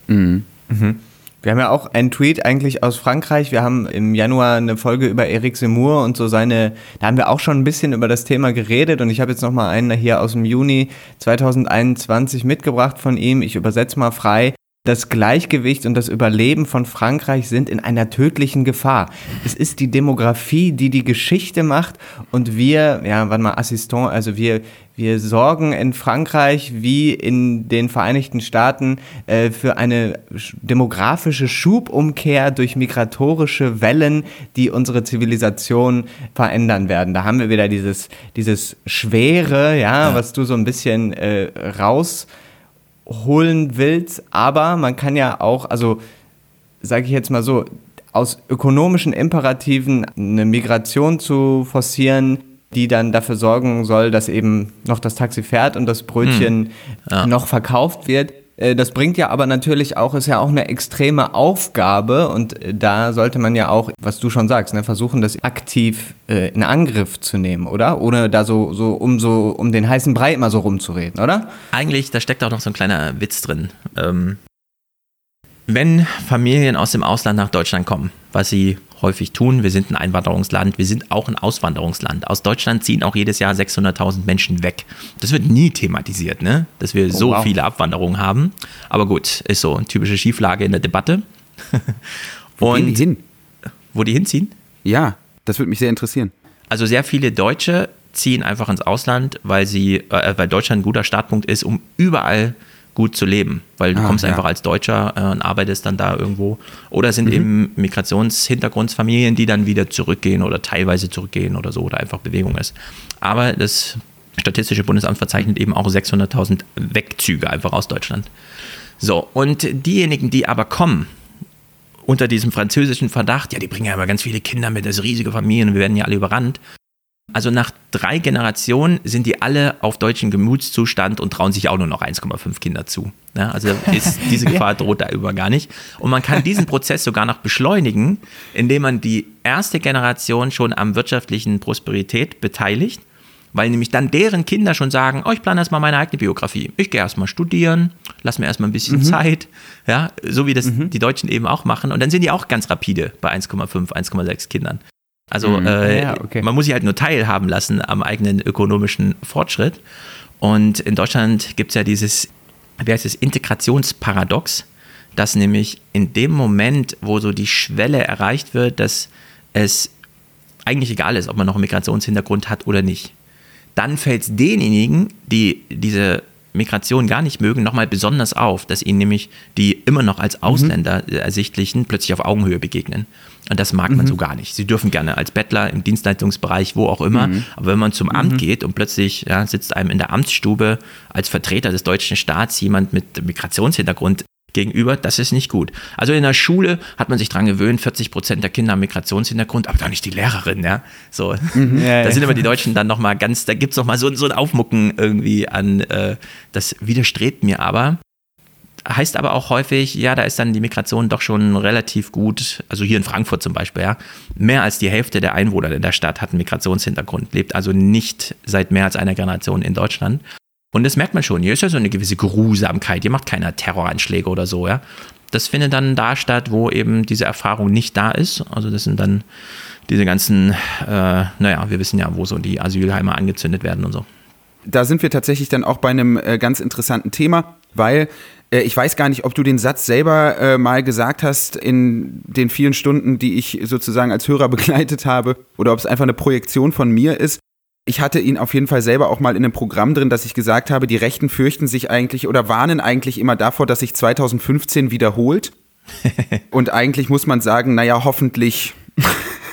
Mhm. Mhm. Wir haben ja auch einen Tweet eigentlich aus Frankreich. Wir haben im Januar eine Folge über Eric Zemmour und so seine, da haben wir auch schon ein bisschen über das Thema geredet und ich habe jetzt nochmal einen hier aus dem Juni 2021 mitgebracht von ihm. Ich übersetze mal frei. Das Gleichgewicht und das Überleben von Frankreich sind in einer tödlichen Gefahr. Es ist die Demografie, die die Geschichte macht und wir, ja, warte mal, Assistant, also wir, wir sorgen in Frankreich wie in den Vereinigten Staaten äh, für eine demografische Schubumkehr durch migratorische Wellen, die unsere Zivilisation verändern werden. Da haben wir wieder dieses, dieses Schwere, ja, ja. was du so ein bisschen äh, raus holen willst, aber man kann ja auch, also sage ich jetzt mal so, aus ökonomischen Imperativen eine Migration zu forcieren, die dann dafür sorgen soll, dass eben noch das Taxi fährt und das Brötchen hm. ja. noch verkauft wird, das bringt ja aber natürlich auch, ist ja auch eine extreme Aufgabe und äh, da sollte man ja auch, was du schon sagst, ne, versuchen, das aktiv äh, in Angriff zu nehmen, oder? Ohne da so, so um so um den heißen Brei immer so rumzureden, oder? Eigentlich, da steckt auch noch so ein kleiner Witz drin. Ähm, wenn Familien aus dem Ausland nach Deutschland kommen, was sie häufig tun. Wir sind ein Einwanderungsland, wir sind auch ein Auswanderungsland. Aus Deutschland ziehen auch jedes Jahr 600.000 Menschen weg. Das wird nie thematisiert, ne? dass wir oh, so wow. viele Abwanderungen haben. Aber gut, ist so eine typische Schieflage in der Debatte. wo gehen die hin? Wo die hinziehen? Ja, das würde mich sehr interessieren. Also sehr viele Deutsche ziehen einfach ins Ausland, weil sie, äh, weil Deutschland ein guter Startpunkt ist, um überall gut zu leben, weil du ah, kommst ja. einfach als Deutscher äh, und arbeitest dann da irgendwo. Oder sind mhm. eben Migrationshintergrundsfamilien, die dann wieder zurückgehen oder teilweise zurückgehen oder so oder einfach Bewegung ist. Aber das Statistische Bundesamt verzeichnet eben auch 600.000 Wegzüge einfach aus Deutschland. So, und diejenigen, die aber kommen, unter diesem französischen Verdacht, ja, die bringen ja immer ganz viele Kinder mit, das ist riesige Familien und wir werden ja alle überrannt. Also nach drei Generationen sind die alle auf deutschen Gemütszustand und trauen sich auch nur noch 1,5 Kinder zu. Ja, also ist, diese Gefahr droht da über gar nicht. Und man kann diesen Prozess sogar noch beschleunigen, indem man die erste Generation schon am wirtschaftlichen Prosperität beteiligt, weil nämlich dann deren Kinder schon sagen, oh, ich plane erstmal meine eigene Biografie. Ich gehe erstmal studieren, lass mir erstmal ein bisschen mhm. Zeit, ja, so wie das mhm. die Deutschen eben auch machen. Und dann sind die auch ganz rapide bei 1,5, 1,6 Kindern. Also mhm. äh, ja, okay. man muss sich halt nur teilhaben lassen am eigenen ökonomischen Fortschritt. Und in Deutschland gibt es ja dieses, wie heißt es, Integrationsparadox, dass nämlich in dem Moment, wo so die Schwelle erreicht wird, dass es eigentlich egal ist, ob man noch einen Migrationshintergrund hat oder nicht, dann fällt es denjenigen, die diese Migration gar nicht mögen, nochmal besonders auf, dass ihnen nämlich die immer noch als Ausländer mhm. ersichtlichen plötzlich auf Augenhöhe begegnen. Und das mag mhm. man so gar nicht. Sie dürfen gerne als Bettler im Dienstleistungsbereich, wo auch immer, mhm. aber wenn man zum Amt mhm. geht und plötzlich ja, sitzt einem in der Amtsstube als Vertreter des deutschen Staats jemand mit Migrationshintergrund gegenüber, das ist nicht gut. Also in der Schule hat man sich daran gewöhnt, 40 Prozent der Kinder haben Migrationshintergrund, aber doch nicht die Lehrerin, ja. So. Mhm, ja, da sind immer die Deutschen dann nochmal ganz, da gibt es nochmal so, so ein Aufmucken irgendwie an, äh, das widerstrebt mir aber. Heißt aber auch häufig, ja, da ist dann die Migration doch schon relativ gut, also hier in Frankfurt zum Beispiel, ja, mehr als die Hälfte der Einwohner in der Stadt hat einen Migrationshintergrund, lebt also nicht seit mehr als einer Generation in Deutschland. Und das merkt man schon. Hier ist ja so eine gewisse Geruhsamkeit. Hier macht keiner Terroranschläge oder so, ja. Das findet dann da statt, wo eben diese Erfahrung nicht da ist. Also das sind dann diese ganzen, äh, naja, wir wissen ja, wo so die Asylheime angezündet werden und so. Da sind wir tatsächlich dann auch bei einem äh, ganz interessanten Thema, weil ich weiß gar nicht, ob du den Satz selber äh, mal gesagt hast in den vielen Stunden, die ich sozusagen als Hörer begleitet habe, oder ob es einfach eine Projektion von mir ist ich hatte ihn auf jeden Fall selber auch mal in einem Programm drin, dass ich gesagt habe, die Rechten fürchten sich eigentlich oder warnen eigentlich immer davor, dass sich 2015 wiederholt. Und eigentlich muss man sagen, naja, hoffentlich.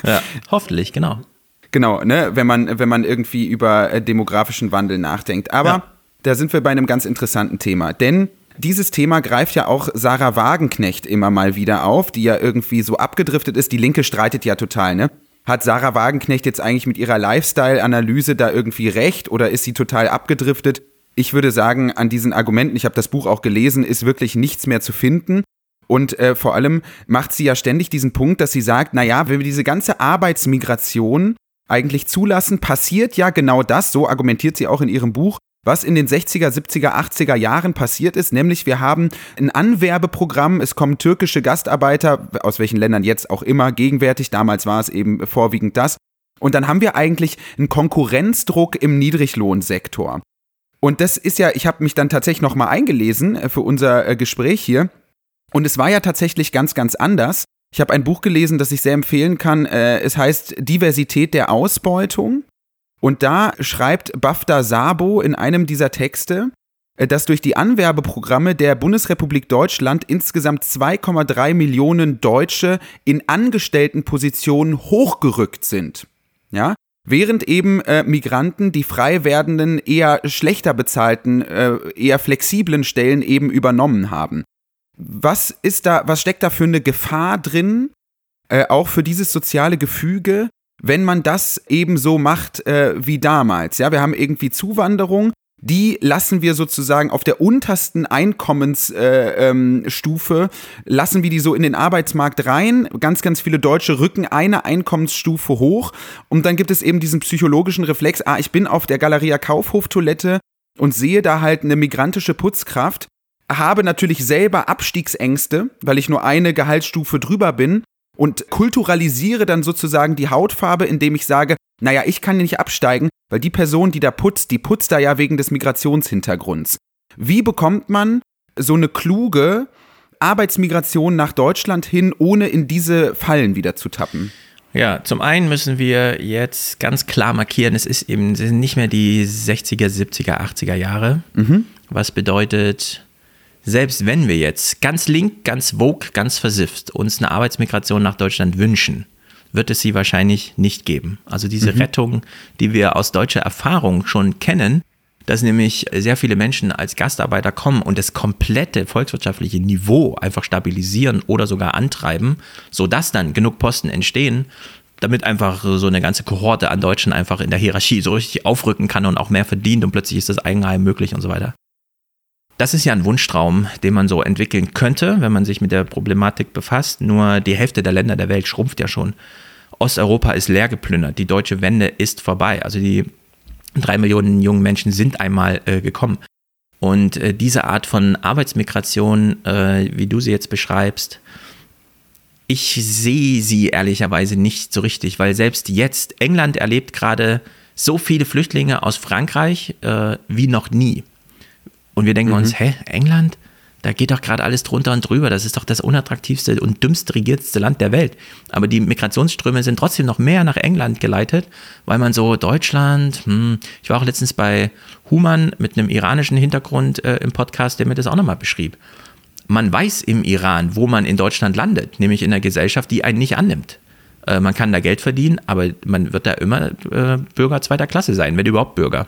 ja, hoffentlich, genau. Genau, ne, wenn man, wenn man irgendwie über äh, demografischen Wandel nachdenkt. Aber ja. da sind wir bei einem ganz interessanten Thema. Denn dieses Thema greift ja auch Sarah Wagenknecht immer mal wieder auf, die ja irgendwie so abgedriftet ist. Die Linke streitet ja total, ne? Hat Sarah Wagenknecht jetzt eigentlich mit ihrer Lifestyle-Analyse da irgendwie recht oder ist sie total abgedriftet? Ich würde sagen, an diesen Argumenten, ich habe das Buch auch gelesen, ist wirklich nichts mehr zu finden. Und äh, vor allem macht sie ja ständig diesen Punkt, dass sie sagt, naja, wenn wir diese ganze Arbeitsmigration eigentlich zulassen, passiert ja genau das, so argumentiert sie auch in ihrem Buch, was in den 60er, 70er, 80er Jahren passiert ist, nämlich wir haben ein Anwerbeprogramm, es kommen türkische Gastarbeiter, aus welchen Ländern jetzt auch immer, gegenwärtig, damals war es eben vorwiegend das. Und dann haben wir eigentlich einen Konkurrenzdruck im Niedriglohnsektor. Und das ist ja, ich habe mich dann tatsächlich nochmal eingelesen äh, für unser äh, Gespräch hier. Und es war ja tatsächlich ganz, ganz anders. Ich habe ein Buch gelesen, das ich sehr empfehlen kann. Äh, es heißt Diversität der Ausbeutung. Und da schreibt Bafta Sabo in einem dieser Texte, äh, dass durch die Anwerbeprogramme der Bundesrepublik Deutschland insgesamt 2,3 Millionen Deutsche in Angestelltenpositionen hochgerückt sind. Ja? Während eben äh, Migranten die frei werdenden, eher schlechter bezahlten, äh, eher flexiblen Stellen eben übernommen haben. Was ist da, was steckt da für eine Gefahr drin, äh, auch für dieses soziale Gefüge, wenn man das eben so macht äh, wie damals. Ja, wir haben irgendwie Zuwanderung, die lassen wir sozusagen auf der untersten Einkommensstufe, äh, ähm, lassen wir die so in den Arbeitsmarkt rein. Ganz, ganz viele Deutsche rücken eine Einkommensstufe hoch und dann gibt es eben diesen psychologischen Reflex, ah, ich bin auf der Galeria Kaufhof-Toilette und sehe da halt eine migrantische Putzkraft, habe natürlich selber Abstiegsängste, weil ich nur eine Gehaltsstufe drüber bin und kulturalisiere dann sozusagen die Hautfarbe, indem ich sage, naja, ich kann nicht absteigen, weil die Person, die da putzt, die putzt da ja wegen des Migrationshintergrunds. Wie bekommt man so eine kluge Arbeitsmigration nach Deutschland hin, ohne in diese Fallen wieder zu tappen? Ja, zum einen müssen wir jetzt ganz klar markieren, es ist eben es sind nicht mehr die 60er, 70er, 80er Jahre. Mhm. Was bedeutet, selbst wenn wir jetzt ganz link, ganz vogue, ganz versifft uns eine Arbeitsmigration nach Deutschland wünschen, wird es sie wahrscheinlich nicht geben. Also diese mhm. Rettung, die wir aus deutscher Erfahrung schon kennen, dass nämlich sehr viele Menschen als Gastarbeiter kommen und das komplette volkswirtschaftliche Niveau einfach stabilisieren oder sogar antreiben, sodass dann genug Posten entstehen, damit einfach so eine ganze Kohorte an Deutschen einfach in der Hierarchie so richtig aufrücken kann und auch mehr verdient und plötzlich ist das Eigenheim möglich und so weiter. Das ist ja ein Wunschtraum, den man so entwickeln könnte, wenn man sich mit der Problematik befasst. Nur die Hälfte der Länder der Welt schrumpft ja schon. Osteuropa ist leer geplündert. Die deutsche Wende ist vorbei. Also die drei Millionen jungen Menschen sind einmal äh, gekommen. Und äh, diese Art von Arbeitsmigration, äh, wie du sie jetzt beschreibst, ich sehe sie ehrlicherweise nicht so richtig, weil selbst jetzt England erlebt gerade so viele Flüchtlinge aus Frankreich äh, wie noch nie. Und wir denken mhm. uns, hä, England? Da geht doch gerade alles drunter und drüber. Das ist doch das unattraktivste und dümmst regierteste Land der Welt. Aber die Migrationsströme sind trotzdem noch mehr nach England geleitet, weil man so Deutschland, hm, ich war auch letztens bei Human mit einem iranischen Hintergrund äh, im Podcast, der mir das auch nochmal beschrieb. Man weiß im Iran, wo man in Deutschland landet, nämlich in einer Gesellschaft, die einen nicht annimmt. Äh, man kann da Geld verdienen, aber man wird da immer äh, Bürger zweiter Klasse sein, wenn überhaupt Bürger.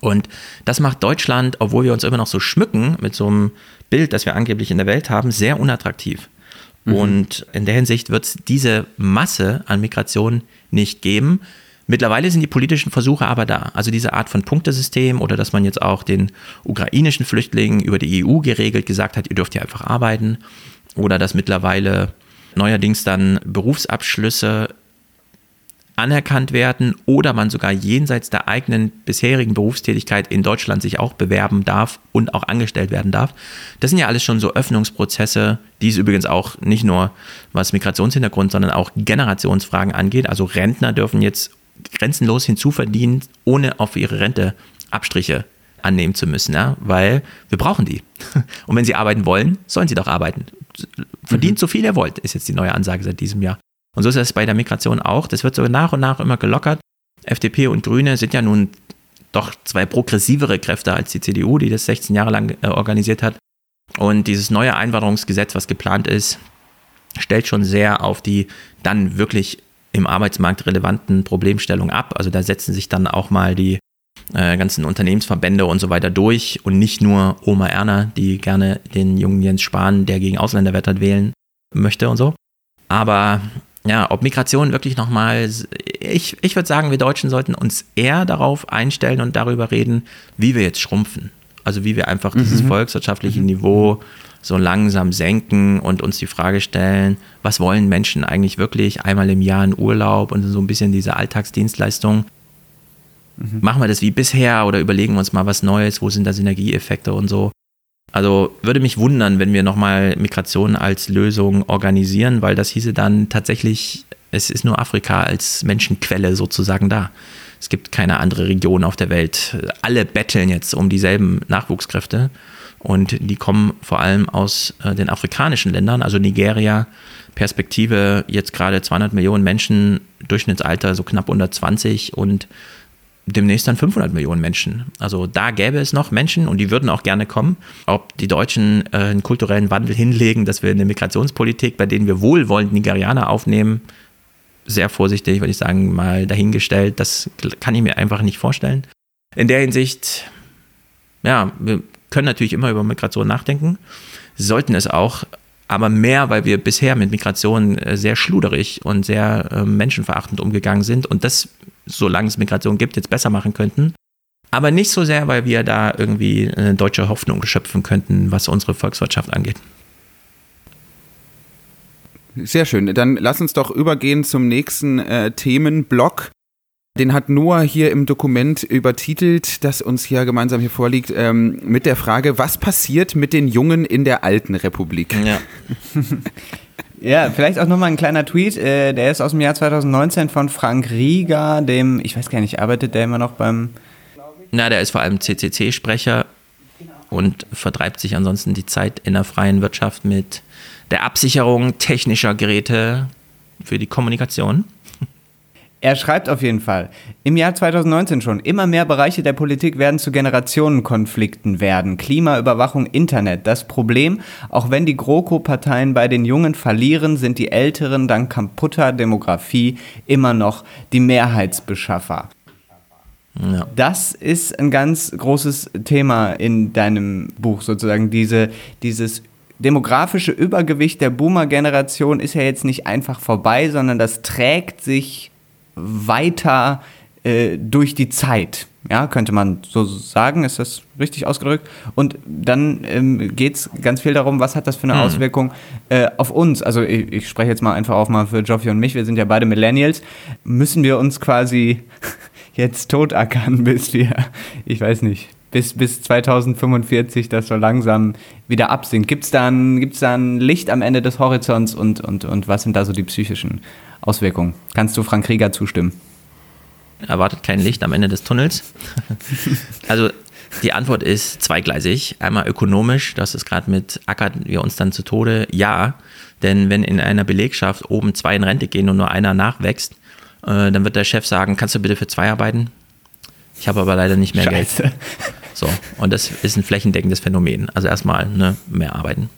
Und das macht Deutschland, obwohl wir uns immer noch so schmücken mit so einem Bild, das wir angeblich in der Welt haben, sehr unattraktiv. Mhm. Und in der Hinsicht wird es diese Masse an Migration nicht geben. Mittlerweile sind die politischen Versuche aber da. Also diese Art von Punktesystem oder dass man jetzt auch den ukrainischen Flüchtlingen über die EU geregelt gesagt hat, ihr dürft hier einfach arbeiten. Oder dass mittlerweile neuerdings dann Berufsabschlüsse anerkannt werden oder man sogar jenseits der eigenen bisherigen Berufstätigkeit in Deutschland sich auch bewerben darf und auch angestellt werden darf. Das sind ja alles schon so Öffnungsprozesse, die es übrigens auch nicht nur was Migrationshintergrund, sondern auch Generationsfragen angeht. Also Rentner dürfen jetzt grenzenlos hinzuverdienen, ohne auf ihre Rente Abstriche annehmen zu müssen, ja? weil wir brauchen die. Und wenn sie arbeiten wollen, sollen sie doch arbeiten. Verdient mhm. so viel ihr wollt, ist jetzt die neue Ansage seit diesem Jahr. Und so ist es bei der Migration auch. Das wird so nach und nach immer gelockert. FDP und Grüne sind ja nun doch zwei progressivere Kräfte als die CDU, die das 16 Jahre lang äh, organisiert hat. Und dieses neue Einwanderungsgesetz, was geplant ist, stellt schon sehr auf die dann wirklich im Arbeitsmarkt relevanten Problemstellungen ab. Also da setzen sich dann auch mal die äh, ganzen Unternehmensverbände und so weiter durch und nicht nur Oma Erna, die gerne den jungen Jens Spahn, der gegen Ausländer wettert, wählen möchte und so. Aber ja, ob Migration wirklich nochmal, ich, ich würde sagen, wir Deutschen sollten uns eher darauf einstellen und darüber reden, wie wir jetzt schrumpfen. Also wie wir einfach mhm. dieses volkswirtschaftliche mhm. Niveau so langsam senken und uns die Frage stellen, was wollen Menschen eigentlich wirklich einmal im Jahr in Urlaub und so ein bisschen diese Alltagsdienstleistung. Mhm. Machen wir das wie bisher oder überlegen wir uns mal was Neues, wo sind da Synergieeffekte und so. Also würde mich wundern, wenn wir nochmal Migration als Lösung organisieren, weil das hieße dann tatsächlich, es ist nur Afrika als Menschenquelle sozusagen da. Es gibt keine andere Region auf der Welt. Alle betteln jetzt um dieselben Nachwuchskräfte und die kommen vor allem aus äh, den afrikanischen Ländern, also Nigeria, Perspektive jetzt gerade 200 Millionen Menschen, Durchschnittsalter so knapp unter 20 und demnächst dann 500 Millionen Menschen. Also da gäbe es noch Menschen und die würden auch gerne kommen. Ob die Deutschen äh, einen kulturellen Wandel hinlegen, dass wir eine Migrationspolitik, bei denen wir wohlwollend Nigerianer aufnehmen, sehr vorsichtig, würde ich sagen, mal dahingestellt. Das kann ich mir einfach nicht vorstellen. In der Hinsicht, ja, wir können natürlich immer über Migration nachdenken, sollten es auch, aber mehr, weil wir bisher mit Migration äh, sehr schluderig und sehr äh, menschenverachtend umgegangen sind und das solange es Migration gibt, jetzt besser machen könnten. Aber nicht so sehr, weil wir da irgendwie eine deutsche Hoffnung schöpfen könnten, was unsere Volkswirtschaft angeht. Sehr schön. Dann lass uns doch übergehen zum nächsten äh, Themenblock. Den hat Noah hier im Dokument übertitelt, das uns hier gemeinsam hier vorliegt, ähm, mit der Frage, was passiert mit den Jungen in der alten Republik? Ja. Ja, vielleicht auch nochmal ein kleiner Tweet. Äh, der ist aus dem Jahr 2019 von Frank Rieger, dem, ich weiß gar nicht, arbeitet der immer noch beim. Na, der ist vor allem CCC-Sprecher und vertreibt sich ansonsten die Zeit in der freien Wirtschaft mit der Absicherung technischer Geräte für die Kommunikation. Er schreibt auf jeden Fall, im Jahr 2019 schon, immer mehr Bereiche der Politik werden zu Generationenkonflikten werden. Klimaüberwachung, Internet. Das Problem, auch wenn die GroKo-Parteien bei den Jungen verlieren, sind die Älteren dank kaputter Demografie immer noch die Mehrheitsbeschaffer. Ja. Das ist ein ganz großes Thema in deinem Buch sozusagen. Diese, dieses demografische Übergewicht der Boomer-Generation ist ja jetzt nicht einfach vorbei, sondern das trägt sich weiter äh, durch die Zeit. Ja, könnte man so sagen, ist das richtig ausgedrückt? Und dann ähm, geht es ganz viel darum, was hat das für eine mhm. Auswirkung äh, auf uns? Also ich, ich, spreche jetzt mal einfach auch mal für Joffi und mich, wir sind ja beide Millennials. Müssen wir uns quasi jetzt totackern, bis wir, ich weiß nicht, bis, bis 2045 das so langsam wieder absinkt? Gibt es da, ein, da ein Licht am Ende des Horizonts und, und, und was sind da so die psychischen Auswirkungen. Kannst du Frank Krieger zustimmen? Erwartet kein Licht am Ende des Tunnels. also die Antwort ist zweigleisig. Einmal ökonomisch, das ist gerade mit ackern wir uns dann zu Tode. Ja, denn wenn in einer Belegschaft oben zwei in Rente gehen und nur einer nachwächst, äh, dann wird der Chef sagen, kannst du bitte für zwei arbeiten? Ich habe aber leider nicht mehr Scheiße. Geld. So, und das ist ein flächendeckendes Phänomen. Also erstmal ne, mehr arbeiten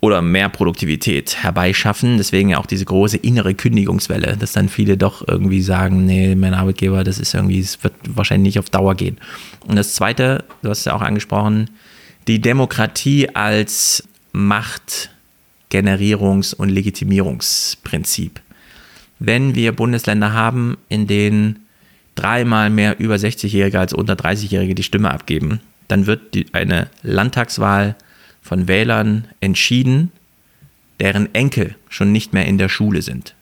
oder mehr Produktivität herbeischaffen. Deswegen ja auch diese große innere Kündigungswelle, dass dann viele doch irgendwie sagen, nee, mein Arbeitgeber, das ist irgendwie, es wird wahrscheinlich nicht auf Dauer gehen. Und das Zweite, du hast es ja auch angesprochen, die Demokratie als Machtgenerierungs- und Legitimierungsprinzip. Wenn wir Bundesländer haben, in denen dreimal mehr über 60-Jährige als unter 30-Jährige die Stimme abgeben, dann wird die, eine Landtagswahl von Wählern entschieden, deren Enkel schon nicht mehr in der Schule sind.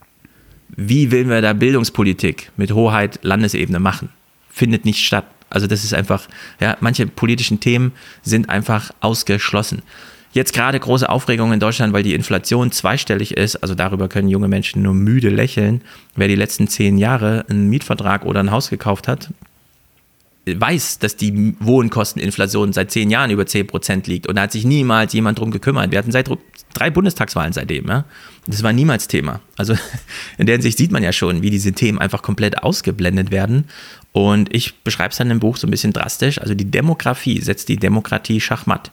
Wie will wir da Bildungspolitik mit Hoheit Landesebene machen? Findet nicht statt. Also das ist einfach, ja, manche politischen Themen sind einfach ausgeschlossen. Jetzt gerade große Aufregung in Deutschland, weil die Inflation zweistellig ist. Also darüber können junge Menschen nur müde lächeln. Wer die letzten zehn Jahre einen Mietvertrag oder ein Haus gekauft hat, weiß, dass die Wohnkosteninflation seit zehn Jahren über zehn Prozent liegt und da hat sich niemals jemand drum gekümmert. Wir hatten seit drei Bundestagswahlen seitdem, ja. Das war niemals Thema. Also in der Hinsicht sieht man ja schon, wie diese Themen einfach komplett ausgeblendet werden. Und ich beschreibe es dann im Buch so ein bisschen drastisch. Also die Demografie setzt die Demokratie schachmatt.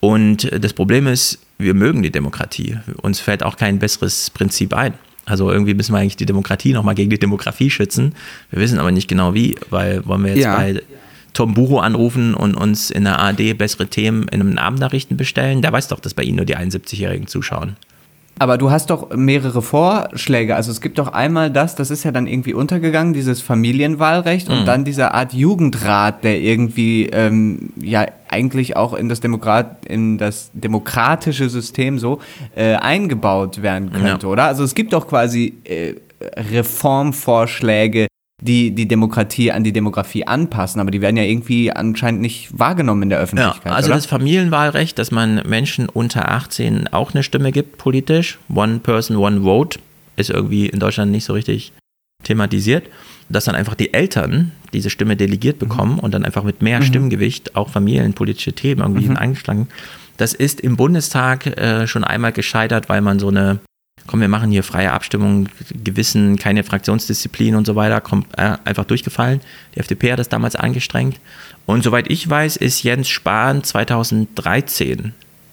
Und das Problem ist, wir mögen die Demokratie. Uns fällt auch kein besseres Prinzip ein. Also irgendwie müssen wir eigentlich die Demokratie nochmal gegen die Demografie schützen. Wir wissen aber nicht genau wie, weil wollen wir jetzt ja. bei Tom Buro anrufen und uns in der ARD bessere Themen in einem Abendnachrichten bestellen? Der weiß doch, dass bei Ihnen nur die 71-Jährigen zuschauen. Aber du hast doch mehrere Vorschläge. Also es gibt doch einmal das, das ist ja dann irgendwie untergegangen, dieses Familienwahlrecht mhm. und dann dieser Art Jugendrat, der irgendwie ähm, ja eigentlich auch in das, Demokrat, in das demokratische System so äh, eingebaut werden könnte, ja. oder? Also es gibt doch quasi äh, Reformvorschläge, die die Demokratie an die Demografie anpassen, aber die werden ja irgendwie anscheinend nicht wahrgenommen in der Öffentlichkeit. Ja, also oder? das Familienwahlrecht, dass man Menschen unter 18 auch eine Stimme gibt, politisch, One Person, One Vote, ist irgendwie in Deutschland nicht so richtig thematisiert, dass dann einfach die Eltern diese Stimme delegiert mhm. bekommen mhm. und dann einfach mit mehr mhm. Stimmgewicht auch familienpolitische Themen irgendwie mhm. eingeschlagen. Das ist im Bundestag äh, schon einmal gescheitert, weil man so eine komm, wir machen hier freie Abstimmung, Gewissen, keine Fraktionsdisziplin und so weiter, kommt äh, einfach durchgefallen. Die FDP hat das damals angestrengt. Und soweit ich weiß, ist Jens Spahn 2013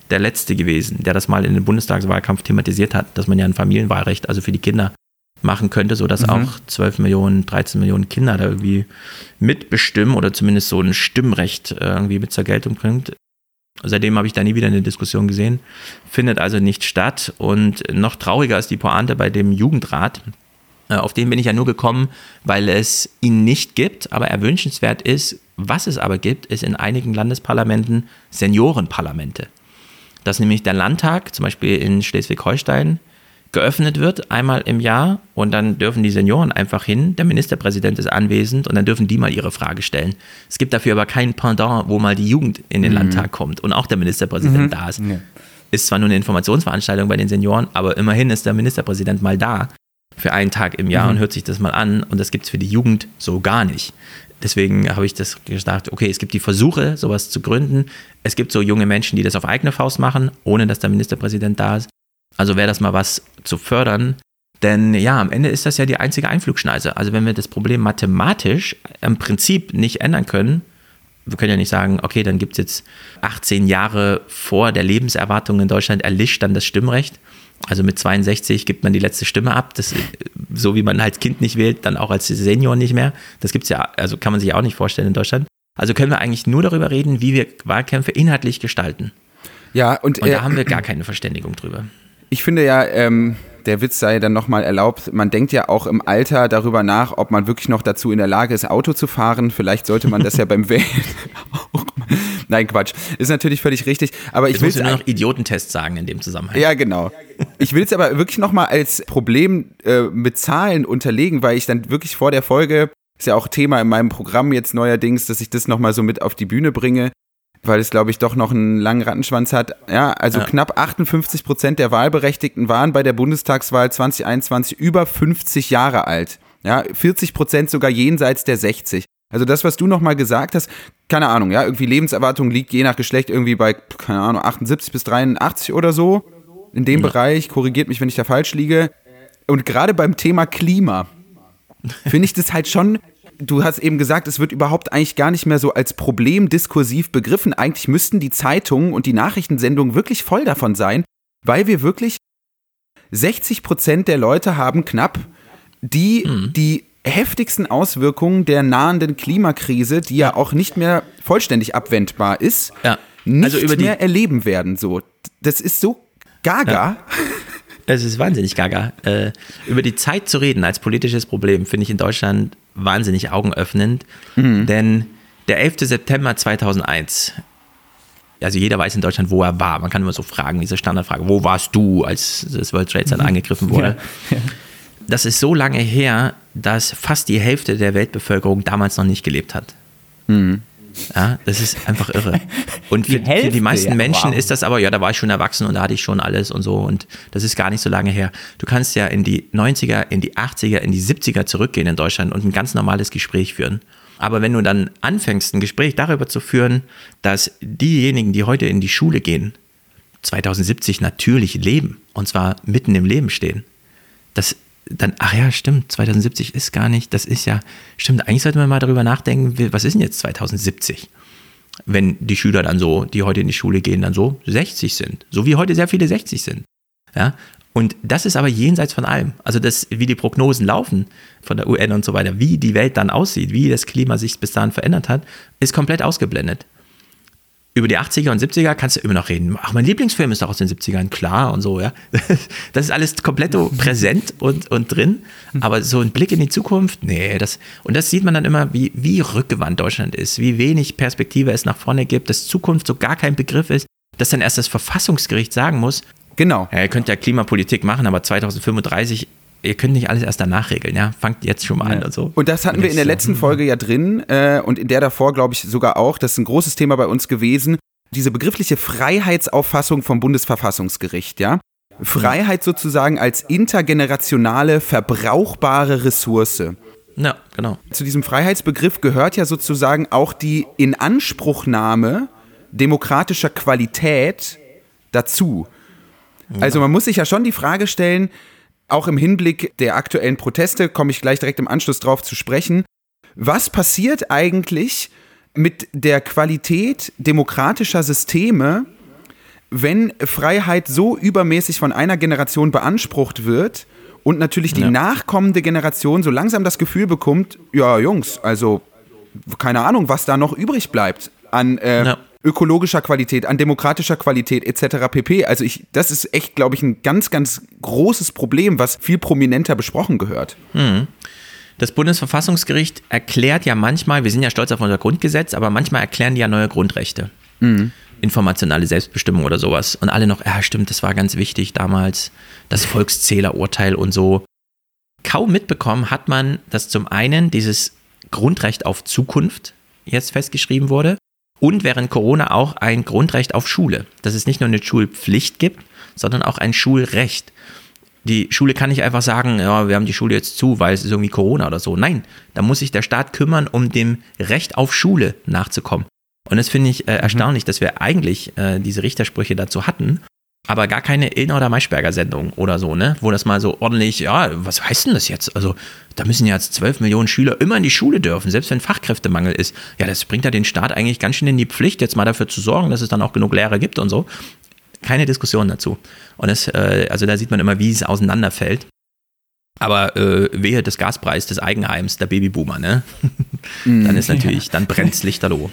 der Letzte gewesen, der das mal in den Bundestagswahlkampf thematisiert hat, dass man ja ein Familienwahlrecht, also für die Kinder, machen könnte, sodass mhm. auch 12 Millionen, 13 Millionen Kinder da irgendwie mitbestimmen oder zumindest so ein Stimmrecht äh, irgendwie mit zur Geltung bringt. Seitdem habe ich da nie wieder eine Diskussion gesehen. Findet also nicht statt. Und noch trauriger ist die Pointe bei dem Jugendrat. Äh, auf den bin ich ja nur gekommen, weil es ihn nicht gibt, aber er wünschenswert ist. Was es aber gibt, ist in einigen Landesparlamenten Seniorenparlamente. Dass nämlich der Landtag, zum Beispiel in Schleswig-Holstein, geöffnet wird, einmal im Jahr. Und dann dürfen die Senioren einfach hin. Der Ministerpräsident ist anwesend und dann dürfen die mal ihre Frage stellen. Es gibt dafür aber kein Pendant, wo mal die Jugend in den mhm. Landtag kommt und auch der Ministerpräsident mhm. da ist. Ja. Ist zwar nur eine Informationsveranstaltung bei den Senioren, aber immerhin ist der Ministerpräsident mal da für einen Tag im Jahr mhm. und hört sich das mal an. Und das gibt es für die Jugend so gar nicht. Deswegen habe ich das gedacht, okay, es gibt die Versuche, sowas zu gründen. Es gibt so junge Menschen, die das auf eigene Faust machen, ohne dass der Ministerpräsident da ist. Also wäre das mal was zu fördern. Denn ja, am Ende ist das ja die einzige Einflugschneise. Also wenn wir das Problem mathematisch im Prinzip nicht ändern können, wir können ja nicht sagen, okay, dann gibt es jetzt 18 Jahre vor der Lebenserwartung in Deutschland erlischt dann das Stimmrecht. Also mit 62 gibt man die letzte Stimme ab. Das, so wie man als Kind nicht wählt, dann auch als Senior nicht mehr. Das gibt's ja, also kann man sich auch nicht vorstellen in Deutschland. Also können wir eigentlich nur darüber reden, wie wir Wahlkämpfe inhaltlich gestalten. Ja, und, und da äh, haben wir gar keine Verständigung drüber. Ich finde ja, ähm, der Witz sei dann nochmal erlaubt. Man denkt ja auch im Alter darüber nach, ob man wirklich noch dazu in der Lage ist, Auto zu fahren. Vielleicht sollte man das ja beim Wählen auch. Nein, Quatsch. Ist natürlich völlig richtig. Aber ich will nur noch Idiotentest sagen in dem Zusammenhang. Ja, genau. Ich will es aber wirklich nochmal als Problem äh, mit Zahlen unterlegen, weil ich dann wirklich vor der Folge, ist ja auch Thema in meinem Programm jetzt neuerdings, dass ich das nochmal so mit auf die Bühne bringe, weil es, glaube ich, doch noch einen langen Rattenschwanz hat. Ja, also ja. knapp 58 Prozent der Wahlberechtigten waren bei der Bundestagswahl 2021 über 50 Jahre alt. Ja, 40 Prozent sogar jenseits der 60. Also das, was du nochmal gesagt hast, keine Ahnung, ja, irgendwie Lebenserwartung liegt je nach Geschlecht irgendwie bei, keine Ahnung, 78 bis 83 oder so. In dem ja. Bereich, korrigiert mich, wenn ich da falsch liege. Und gerade beim Thema Klima finde ich das halt schon du hast eben gesagt, es wird überhaupt eigentlich gar nicht mehr so als Problem diskursiv begriffen. Eigentlich müssten die Zeitungen und die Nachrichtensendungen wirklich voll davon sein, weil wir wirklich 60 Prozent der Leute haben knapp, die mhm. die heftigsten Auswirkungen der nahenden Klimakrise, die ja auch nicht mehr vollständig abwendbar ist, ja. nicht also mehr erleben werden. So, das ist so gaga. Ja. Es ist wahnsinnig gaga. Äh, über die Zeit zu reden als politisches Problem finde ich in Deutschland wahnsinnig augenöffnend. Mhm. Denn der 11. September 2001, also jeder weiß in Deutschland, wo er war. Man kann immer so fragen, diese Standardfrage, wo warst du, als das World Trade Center mhm. angegriffen wurde? Ja. Ja. Das ist so lange her, dass fast die Hälfte der Weltbevölkerung damals noch nicht gelebt hat. Mhm. Ja, das ist einfach irre. Und für die, Hälfte, für die meisten ja, Menschen wow. ist das aber, ja, da war ich schon erwachsen und da hatte ich schon alles und so und das ist gar nicht so lange her. Du kannst ja in die 90er, in die 80er, in die 70er zurückgehen in Deutschland und ein ganz normales Gespräch führen. Aber wenn du dann anfängst, ein Gespräch darüber zu führen, dass diejenigen, die heute in die Schule gehen, 2070 natürlich leben und zwar mitten im Leben stehen, das dann, ach ja, stimmt, 2070 ist gar nicht, das ist ja, stimmt, eigentlich sollte man mal darüber nachdenken, was ist denn jetzt 2070? wenn die Schüler dann so, die heute in die Schule gehen, dann so 60 sind. So wie heute sehr viele 60 sind. Ja, und das ist aber jenseits von allem. Also das, wie die Prognosen laufen von der UN und so weiter, wie die Welt dann aussieht, wie das Klima sich bis dahin verändert hat, ist komplett ausgeblendet. Über die 80er und 70er kannst du immer noch reden. Ach, mein Lieblingsfilm ist doch aus den 70ern, klar und so, ja. Das ist alles komplett präsent und, und drin. Aber so ein Blick in die Zukunft, nee, das, und das sieht man dann immer, wie, wie rückgewandt Deutschland ist, wie wenig Perspektive es nach vorne gibt, dass Zukunft so gar kein Begriff ist, dass dann erst das Verfassungsgericht sagen muss, Genau. Ja, ihr könnt ja Klimapolitik machen, aber 2035 ihr könnt nicht alles erst danach regeln, ja. Fangt jetzt schon mal ja. an und so. Und das hatten wir in der letzten so. Folge ja drin äh, und in der davor, glaube ich, sogar auch. Das ist ein großes Thema bei uns gewesen. Diese begriffliche Freiheitsauffassung vom Bundesverfassungsgericht, ja. Freiheit sozusagen als intergenerationale, verbrauchbare Ressource. Ja, genau. Zu diesem Freiheitsbegriff gehört ja sozusagen auch die Inanspruchnahme demokratischer Qualität dazu. Also man muss sich ja schon die Frage stellen, auch im Hinblick der aktuellen Proteste, komme ich gleich direkt im Anschluss drauf zu sprechen, was passiert eigentlich mit der Qualität demokratischer Systeme, wenn Freiheit so übermäßig von einer Generation beansprucht wird und natürlich die ja. nachkommende Generation so langsam das Gefühl bekommt, ja Jungs, also keine Ahnung, was da noch übrig bleibt an äh, ja ökologischer Qualität, an demokratischer Qualität etc. pp. Also ich, das ist echt, glaube ich, ein ganz, ganz großes Problem, was viel prominenter besprochen gehört. Mhm. Das Bundesverfassungsgericht erklärt ja manchmal, wir sind ja stolz auf unser Grundgesetz, aber manchmal erklären die ja neue Grundrechte. Mhm. Informationale Selbstbestimmung oder sowas. Und alle noch, ja, stimmt, das war ganz wichtig damals, das Volkszählerurteil und so. Kaum mitbekommen hat man, dass zum einen dieses Grundrecht auf Zukunft jetzt festgeschrieben wurde und während Corona auch ein Grundrecht auf Schule, dass es nicht nur eine Schulpflicht gibt, sondern auch ein Schulrecht. Die Schule kann nicht einfach sagen, ja, wir haben die Schule jetzt zu, weil es ist irgendwie Corona oder so. Nein, da muss sich der Staat kümmern, um dem Recht auf Schule nachzukommen. Und das finde ich äh, erstaunlich, dass wir eigentlich äh, diese Richtersprüche dazu hatten aber gar keine Illner oder Maischberger Sendung oder so, ne? Wo das mal so ordentlich, ja, was heißt denn das jetzt? Also, da müssen jetzt zwölf Millionen Schüler immer in die Schule dürfen, selbst wenn Fachkräftemangel ist. Ja, das bringt ja den Staat eigentlich ganz schön in die Pflicht, jetzt mal dafür zu sorgen, dass es dann auch genug Lehrer gibt und so. Keine Diskussion dazu. Und das, äh, also da sieht man immer, wie es auseinanderfällt. Aber äh, wehe des Gaspreis des Eigenheims, der Babyboomer, ne? dann ist natürlich, dann brennt's lichterloh.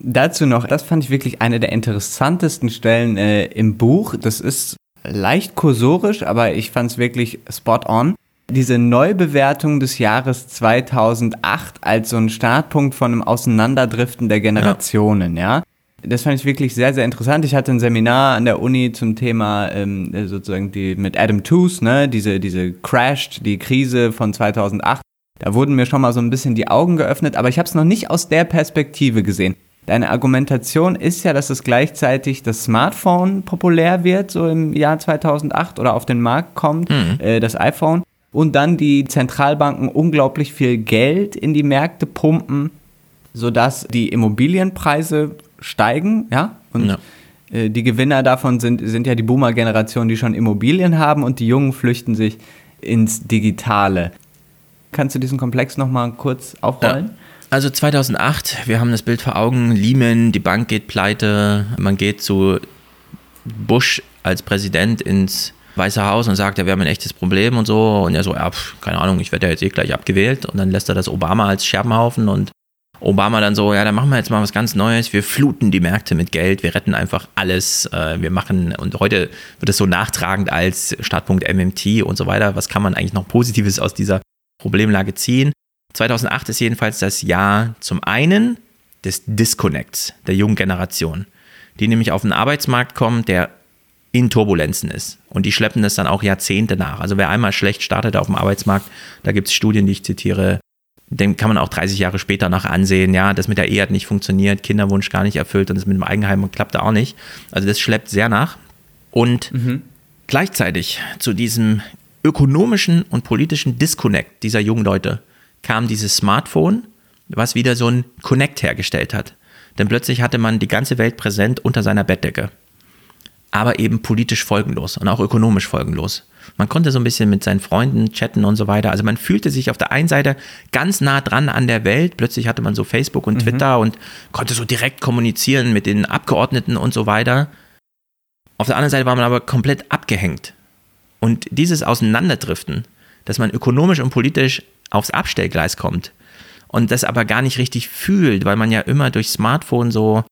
Dazu noch, das fand ich wirklich eine der interessantesten Stellen äh, im Buch. Das ist leicht kursorisch, aber ich fand es wirklich spot on. Diese Neubewertung des Jahres 2008 als so ein Startpunkt von einem Auseinanderdriften der Generationen, ja. ja? Das fand ich wirklich sehr, sehr interessant. Ich hatte ein Seminar an der Uni zum Thema ähm, sozusagen die mit Adam Tooze, ne, diese, diese Crashed, die Krise von 2008. Da wurden mir schon mal so ein bisschen die Augen geöffnet, aber ich habe es noch nicht aus der Perspektive gesehen. Deine Argumentation ist ja, dass es gleichzeitig das Smartphone populär wird, so im Jahr 2008 oder auf den Markt kommt, mhm. äh, das iPhone, und dann die Zentralbanken unglaublich viel Geld in die Märkte pumpen, sodass die Immobilienpreise steigen, ja, und ja. Äh, die Gewinner davon sind, sind ja die Boomer-Generation, die schon Immobilien haben und die Jungen flüchten sich ins Digitale. Kannst du diesen Komplex nochmal kurz aufrollen? Ja. Also 2008, wir haben das Bild vor Augen, Lehman, die Bank geht pleite, man geht zu Bush als Präsident ins Weiße Haus und sagt, ja, wir haben ein echtes Problem und so. Und er so, ja, pf, keine Ahnung, ich werde ja jetzt eh gleich abgewählt. Und dann lässt er das Obama als Scherbenhaufen und Obama dann so, ja, dann machen wir jetzt mal was ganz Neues. Wir fluten die Märkte mit Geld, wir retten einfach alles. Äh, wir machen, und heute wird es so nachtragend als Startpunkt MMT und so weiter. Was kann man eigentlich noch Positives aus dieser Problemlage ziehen? 2008 ist jedenfalls das Jahr zum einen des Disconnects der jungen Generation, die nämlich auf den Arbeitsmarkt kommen, der in Turbulenzen ist. Und die schleppen das dann auch Jahrzehnte nach. Also wer einmal schlecht startet auf dem Arbeitsmarkt, da gibt es Studien, die ich zitiere, den kann man auch 30 Jahre später noch ansehen, ja, das mit der Ehe hat nicht funktioniert, Kinderwunsch gar nicht erfüllt und das mit dem Eigenheim klappte auch nicht. Also das schleppt sehr nach. Und mhm. gleichzeitig zu diesem ökonomischen und politischen Disconnect dieser jungen Leute kam dieses Smartphone, was wieder so ein Connect hergestellt hat. Denn plötzlich hatte man die ganze Welt präsent unter seiner Bettdecke. Aber eben politisch folgenlos und auch ökonomisch folgenlos. Man konnte so ein bisschen mit seinen Freunden chatten und so weiter. Also man fühlte sich auf der einen Seite ganz nah dran an der Welt. Plötzlich hatte man so Facebook und mhm. Twitter und konnte so direkt kommunizieren mit den Abgeordneten und so weiter. Auf der anderen Seite war man aber komplett abgehängt. Und dieses Auseinanderdriften, dass man ökonomisch und politisch aufs Abstellgleis kommt und das aber gar nicht richtig fühlt, weil man ja immer durch Smartphone so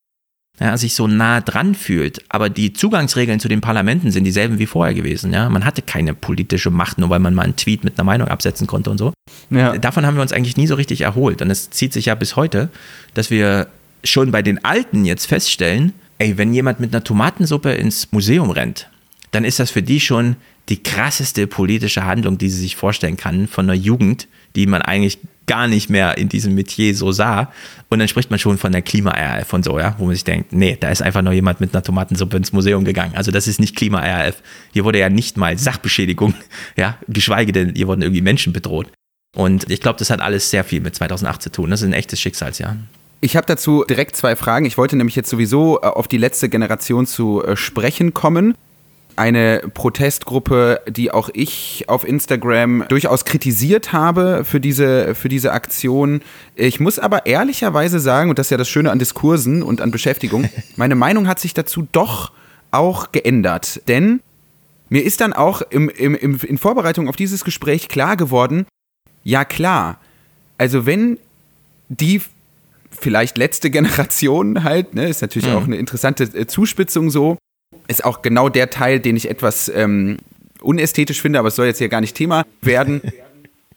ja, sich so nah dran fühlt. Aber die Zugangsregeln zu den Parlamenten sind dieselben wie vorher gewesen. Ja? Man hatte keine politische Macht, nur weil man mal einen Tweet mit einer Meinung absetzen konnte und so. Ja. Davon haben wir uns eigentlich nie so richtig erholt. Und es zieht sich ja bis heute, dass wir schon bei den Alten jetzt feststellen, ey, wenn jemand mit einer Tomatensuppe ins Museum rennt, dann ist das für die schon die krasseste politische Handlung, die sie sich vorstellen kann von einer Jugend, die man eigentlich gar nicht mehr in diesem Metier so sah. Und dann spricht man schon von der Klima-RAF und so, ja, wo man sich denkt, nee, da ist einfach nur jemand mit einer Tomatensuppe ins Museum gegangen. Also das ist nicht Klima-RAF. Hier wurde ja nicht mal Sachbeschädigung, ja, geschweige denn, hier wurden irgendwie Menschen bedroht. Und ich glaube, das hat alles sehr viel mit 2008 zu tun. Das ist ein echtes Schicksalsjahr. Ich habe dazu direkt zwei Fragen. Ich wollte nämlich jetzt sowieso äh, auf die letzte Generation zu äh, sprechen kommen eine Protestgruppe, die auch ich auf Instagram durchaus kritisiert habe für diese, für diese Aktion. Ich muss aber ehrlicherweise sagen, und das ist ja das Schöne an Diskursen und an Beschäftigung, meine Meinung hat sich dazu doch auch geändert. Denn mir ist dann auch im, im, im, in Vorbereitung auf dieses Gespräch klar geworden, ja klar, also wenn die vielleicht letzte Generation halt, ne, ist natürlich mhm. auch eine interessante äh, Zuspitzung so, ist auch genau der Teil, den ich etwas ähm, unästhetisch finde, aber es soll jetzt hier gar nicht Thema werden.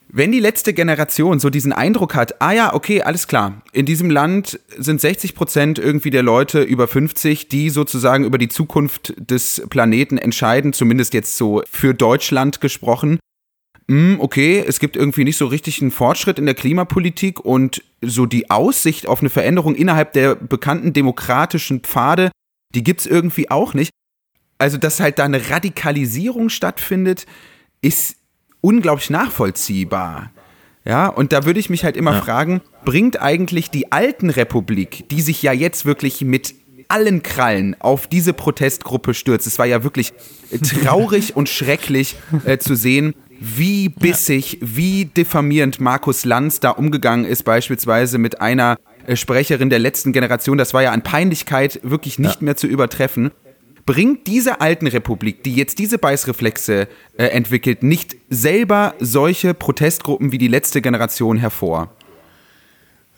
Wenn die letzte Generation so diesen Eindruck hat, ah ja, okay, alles klar, in diesem Land sind 60 Prozent irgendwie der Leute über 50, die sozusagen über die Zukunft des Planeten entscheiden, zumindest jetzt so für Deutschland gesprochen. Hm, okay, es gibt irgendwie nicht so richtig einen Fortschritt in der Klimapolitik und so die Aussicht auf eine Veränderung innerhalb der bekannten demokratischen Pfade die gibt es irgendwie auch nicht. Also, dass halt da eine Radikalisierung stattfindet, ist unglaublich nachvollziehbar. Ja, und da würde ich mich halt immer ja. fragen, bringt eigentlich die alten Republik, die sich ja jetzt wirklich mit allen Krallen auf diese Protestgruppe stürzt. Es war ja wirklich traurig und schrecklich äh, zu sehen, wie bissig, wie diffamierend Markus Lanz da umgegangen ist, beispielsweise mit einer Sprecherin der letzten Generation, das war ja an Peinlichkeit wirklich nicht ja. mehr zu übertreffen. Bringt diese alten Republik, die jetzt diese Beißreflexe äh, entwickelt, nicht selber solche Protestgruppen wie die letzte Generation hervor?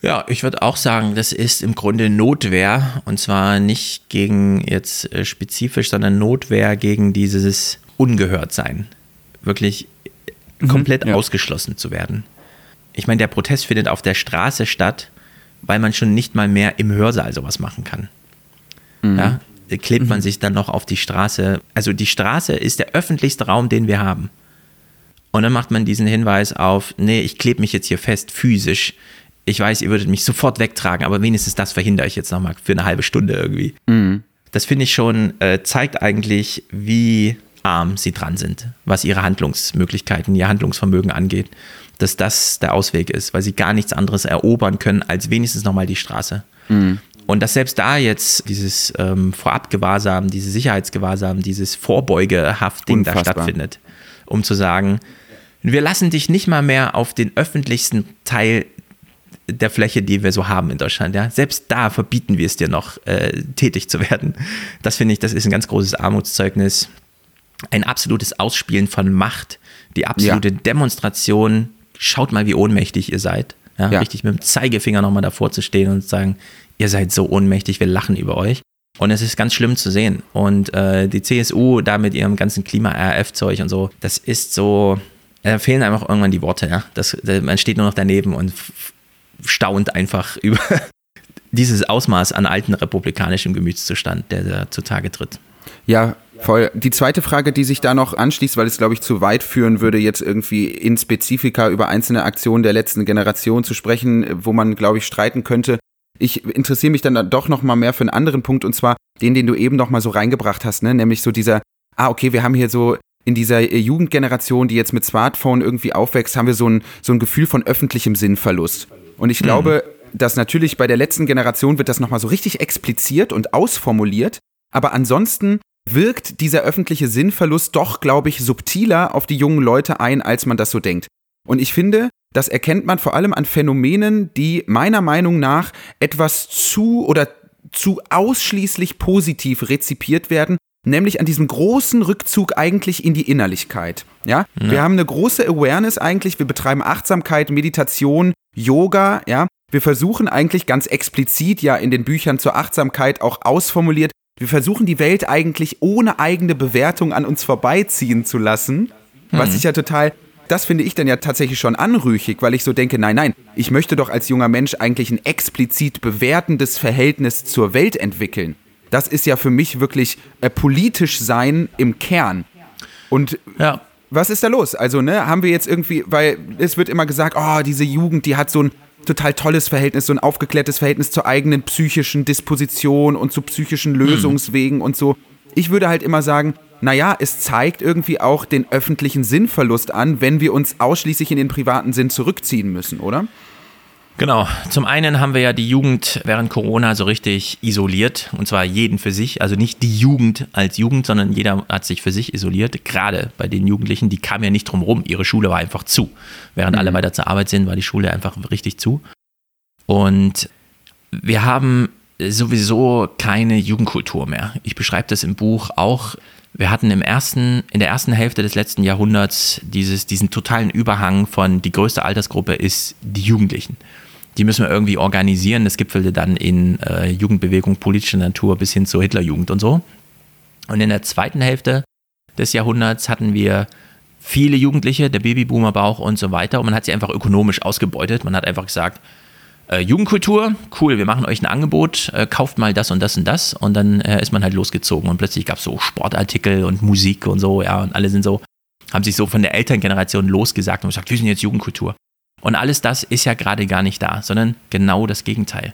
Ja, ich würde auch sagen, das ist im Grunde Notwehr und zwar nicht gegen jetzt äh, spezifisch, sondern Notwehr gegen dieses Ungehörtsein. Wirklich mhm, komplett ja. ausgeschlossen zu werden. Ich meine, der Protest findet auf der Straße statt weil man schon nicht mal mehr im Hörsaal sowas machen kann. Mhm. Ja, klebt man mhm. sich dann noch auf die Straße. Also die Straße ist der öffentlichste Raum, den wir haben. Und dann macht man diesen Hinweis auf, nee, ich klebe mich jetzt hier fest physisch. Ich weiß, ihr würdet mich sofort wegtragen, aber wenigstens das verhindere ich jetzt nochmal für eine halbe Stunde irgendwie. Mhm. Das finde ich schon, äh, zeigt eigentlich, wie arm sie dran sind, was ihre Handlungsmöglichkeiten, ihr Handlungsvermögen angeht dass das der Ausweg ist, weil sie gar nichts anderes erobern können als wenigstens nochmal die Straße. Mhm. Und dass selbst da jetzt dieses ähm, Vorabgewahrsam, dieses Sicherheitsgewahrsam, dieses Vorbeugehaft-Ding da stattfindet, um zu sagen, wir lassen dich nicht mal mehr auf den öffentlichsten Teil der Fläche, die wir so haben in Deutschland. Ja? Selbst da verbieten wir es dir noch, äh, tätig zu werden. Das finde ich, das ist ein ganz großes Armutszeugnis. Ein absolutes Ausspielen von Macht, die absolute ja. Demonstration schaut mal, wie ohnmächtig ihr seid. Ja, ja. Richtig mit dem Zeigefinger nochmal davor zu stehen und zu sagen, ihr seid so ohnmächtig, wir lachen über euch. Und es ist ganz schlimm zu sehen. Und äh, die CSU da mit ihrem ganzen Klima-RF-Zeug und so, das ist so, da fehlen einfach irgendwann die Worte. Ja? Das, man steht nur noch daneben und staunt einfach über dieses Ausmaß an alten republikanischem Gemütszustand, der da zutage tritt. Ja, Voll. Die zweite Frage, die sich da noch anschließt, weil es, glaube ich, zu weit führen würde, jetzt irgendwie in Spezifika über einzelne Aktionen der letzten Generation zu sprechen, wo man, glaube ich, streiten könnte. Ich interessiere mich dann doch noch mal mehr für einen anderen Punkt, und zwar den, den du eben noch mal so reingebracht hast, ne? nämlich so dieser, ah, okay, wir haben hier so in dieser Jugendgeneration, die jetzt mit Smartphone irgendwie aufwächst, haben wir so ein, so ein Gefühl von öffentlichem Sinnverlust. Und ich glaube, mhm. dass natürlich bei der letzten Generation wird das nochmal so richtig expliziert und ausformuliert. Aber ansonsten wirkt dieser öffentliche Sinnverlust doch, glaube ich, subtiler auf die jungen Leute ein, als man das so denkt. Und ich finde, das erkennt man vor allem an Phänomenen, die meiner Meinung nach etwas zu oder zu ausschließlich positiv rezipiert werden, nämlich an diesem großen Rückzug eigentlich in die Innerlichkeit. Ja? ja? Wir haben eine große Awareness eigentlich, wir betreiben Achtsamkeit, Meditation, Yoga, ja. Wir versuchen eigentlich ganz explizit ja in den Büchern zur Achtsamkeit auch ausformuliert, wir versuchen die Welt eigentlich ohne eigene Bewertung an uns vorbeiziehen zu lassen, was hm. ich ja total das finde ich dann ja tatsächlich schon anrüchig, weil ich so denke, nein, nein, ich möchte doch als junger Mensch eigentlich ein explizit bewertendes Verhältnis zur Welt entwickeln. Das ist ja für mich wirklich äh, politisch sein im Kern. Und ja. was ist da los? Also, ne, haben wir jetzt irgendwie, weil es wird immer gesagt, oh, diese Jugend, die hat so ein total tolles Verhältnis, so ein aufgeklärtes Verhältnis zur eigenen psychischen Disposition und zu psychischen hm. Lösungswegen mhm. und so. Ich würde halt immer sagen, naja, es zeigt irgendwie auch den öffentlichen Sinnverlust an, wenn wir uns ausschließlich in den privaten Sinn zurückziehen müssen, oder? Genau. Zum einen haben wir ja die Jugend während Corona so richtig isoliert und zwar jeden für sich. Also nicht die Jugend als Jugend, sondern jeder hat sich für sich isoliert. Gerade bei den Jugendlichen, die kamen ja nicht drum rum. Ihre Schule war einfach zu. Während mhm. alle weiter zur Arbeit sind, war die Schule einfach richtig zu. Und wir haben sowieso keine Jugendkultur mehr. Ich beschreibe das im Buch auch wir hatten im ersten, in der ersten Hälfte des letzten Jahrhunderts dieses, diesen totalen Überhang von die größte Altersgruppe ist die Jugendlichen. Die müssen wir irgendwie organisieren. Das gipfelte dann in äh, Jugendbewegung politischer Natur bis hin zur Hitlerjugend und so. Und in der zweiten Hälfte des Jahrhunderts hatten wir viele Jugendliche, der Babyboomer-Bauch und so weiter. Und man hat sie einfach ökonomisch ausgebeutet. Man hat einfach gesagt, äh, Jugendkultur, cool, wir machen euch ein Angebot, äh, kauft mal das und das und das und dann äh, ist man halt losgezogen und plötzlich gab es so Sportartikel und Musik und so, ja, und alle sind so, haben sich so von der Elterngeneration losgesagt und gesagt, wir sind jetzt Jugendkultur. Und alles das ist ja gerade gar nicht da, sondern genau das Gegenteil.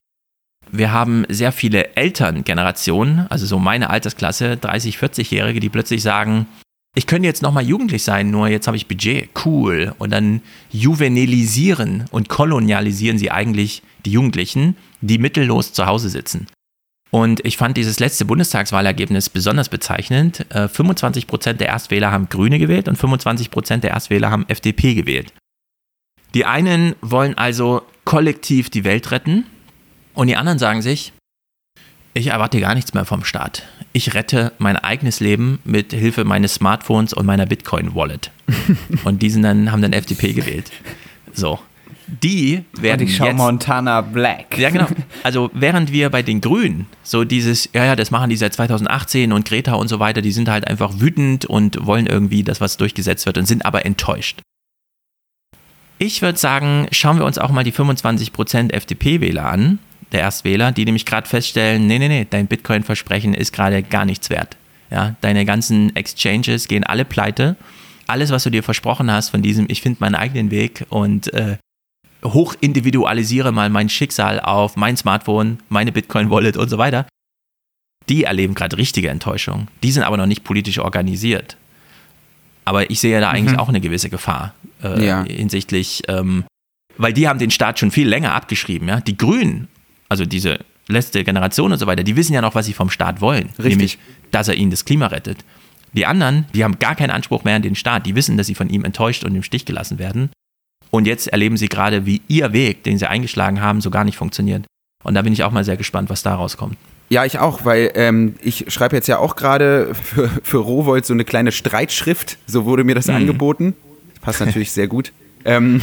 Wir haben sehr viele Elterngenerationen, also so meine Altersklasse, 30, 40-Jährige, die plötzlich sagen, ich könnte jetzt nochmal jugendlich sein, nur jetzt habe ich Budget, cool. Und dann juvenilisieren und kolonialisieren sie eigentlich die Jugendlichen, die mittellos zu Hause sitzen. Und ich fand dieses letzte Bundestagswahlergebnis besonders bezeichnend. 25 äh, Prozent der Erstwähler haben Grüne gewählt und 25 Prozent der Erstwähler haben FDP gewählt. Die einen wollen also kollektiv die Welt retten und die anderen sagen sich, ich erwarte gar nichts mehr vom Staat. Ich rette mein eigenes Leben mit Hilfe meines Smartphones und meiner Bitcoin-Wallet. und die sind dann, haben dann FDP gewählt. So. Die werden und ich jetzt, Montana Black. Ja, genau. Also während wir bei den Grünen so dieses, ja, ja, das machen die seit 2018 und Greta und so weiter, die sind halt einfach wütend und wollen irgendwie, dass was durchgesetzt wird und sind aber enttäuscht. Ich würde sagen, schauen wir uns auch mal die 25% FDP-Wähler an, der Erstwähler, die nämlich gerade feststellen, nee, nee, nee, dein Bitcoin-Versprechen ist gerade gar nichts wert. Ja, deine ganzen Exchanges gehen alle pleite. Alles, was du dir versprochen hast von diesem, ich finde meinen eigenen Weg und äh, hoch individualisiere mal mein Schicksal auf mein Smartphone, meine Bitcoin-Wallet und so weiter, die erleben gerade richtige Enttäuschung. Die sind aber noch nicht politisch organisiert. Aber ich sehe ja da eigentlich mhm. auch eine gewisse Gefahr äh, ja. hinsichtlich, ähm, weil die haben den Staat schon viel länger abgeschrieben. Ja? Die Grünen also diese letzte Generation und so weiter, die wissen ja noch, was sie vom Staat wollen. Richtig. Nämlich, dass er ihnen das Klima rettet. Die anderen, die haben gar keinen Anspruch mehr an den Staat. Die wissen, dass sie von ihm enttäuscht und im Stich gelassen werden. Und jetzt erleben sie gerade, wie ihr Weg, den sie eingeschlagen haben, so gar nicht funktioniert. Und da bin ich auch mal sehr gespannt, was da rauskommt. Ja, ich auch, weil ähm, ich schreibe jetzt ja auch gerade für, für Rowold so eine kleine Streitschrift. So wurde mir das mhm. angeboten. Passt natürlich sehr gut. Ähm,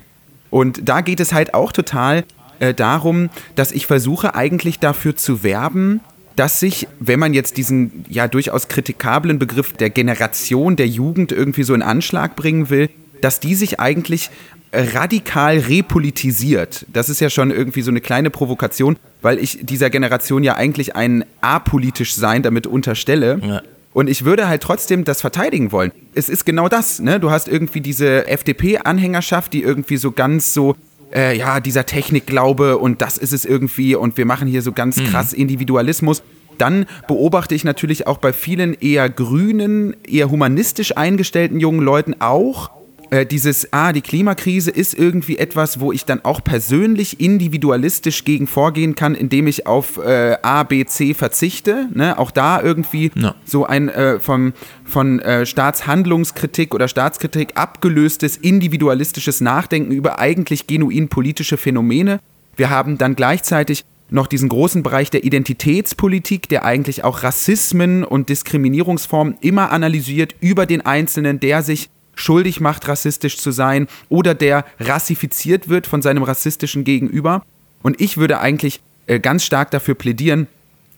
und da geht es halt auch total äh, darum, dass ich versuche eigentlich dafür zu werben, dass sich, wenn man jetzt diesen ja durchaus kritikablen Begriff der Generation der Jugend irgendwie so in Anschlag bringen will, dass die sich eigentlich radikal repolitisiert. Das ist ja schon irgendwie so eine kleine Provokation, weil ich dieser Generation ja eigentlich ein apolitisch Sein damit unterstelle. Ja. Und ich würde halt trotzdem das verteidigen wollen. Es ist genau das, ne? Du hast irgendwie diese FDP-Anhängerschaft, die irgendwie so ganz so äh, ja, dieser Technikglaube und das ist es irgendwie und wir machen hier so ganz mhm. krass Individualismus. Dann beobachte ich natürlich auch bei vielen eher grünen, eher humanistisch eingestellten jungen Leuten auch äh, dieses, ah, die Klimakrise ist irgendwie etwas, wo ich dann auch persönlich individualistisch gegen vorgehen kann, indem ich auf äh, A, B, C verzichte. Ne? Auch da irgendwie Ja. so ein äh, vom, von äh, Staatshandlungskritik oder Staatskritik abgelöstes individualistisches Nachdenken über eigentlich genuin politische Phänomene. Wir haben dann gleichzeitig noch diesen großen Bereich der Identitätspolitik, der eigentlich auch Rassismen und Diskriminierungsformen immer analysiert über den Einzelnen, der sich schuldig macht, rassistisch zu sein oder der rassifiziert wird von seinem rassistischen Gegenüber. Und ich würde eigentlich äh, ganz stark dafür plädieren,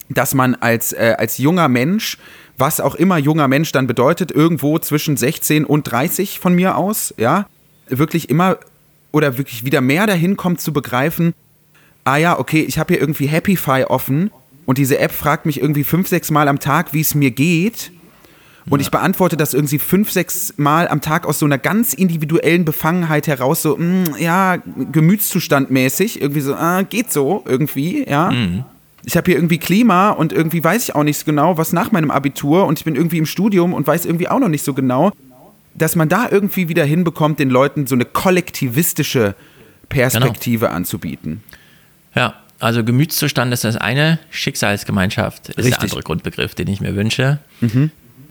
dass man als, äh, als junger Mensch, was auch immer junger Mensch dann bedeutet, irgendwo zwischen 16 und 30 von mir aus, ja, wirklich immer oder wirklich wieder mehr dahin kommt zu begreifen, ah ja, okay, ich habe hier irgendwie Happify offen und diese App fragt mich irgendwie fünf, sechs Mal am Tag, wie es mir geht. Und ich beantworte das irgendwie fünf, sechs Mal am Tag aus so einer ganz individuellen Befangenheit heraus, so, mm, ja, Gemütszustandmäßig, irgendwie so, ah, geht so, irgendwie, ja. Ich habe hier irgendwie Klima und irgendwie weiß ich auch nicht so genau, was nach meinem Abitur und ich bin irgendwie im Studium und weiß irgendwie auch noch nicht so genau, dass man da irgendwie wieder hinbekommt, den Leuten so eine kollektivistische Perspektive anzubieten. Ja, also Gemütszustand ist das eine, Schicksalsgemeinschaft ist Richtig. der andere Grundbegriff, den ich mir wünsche.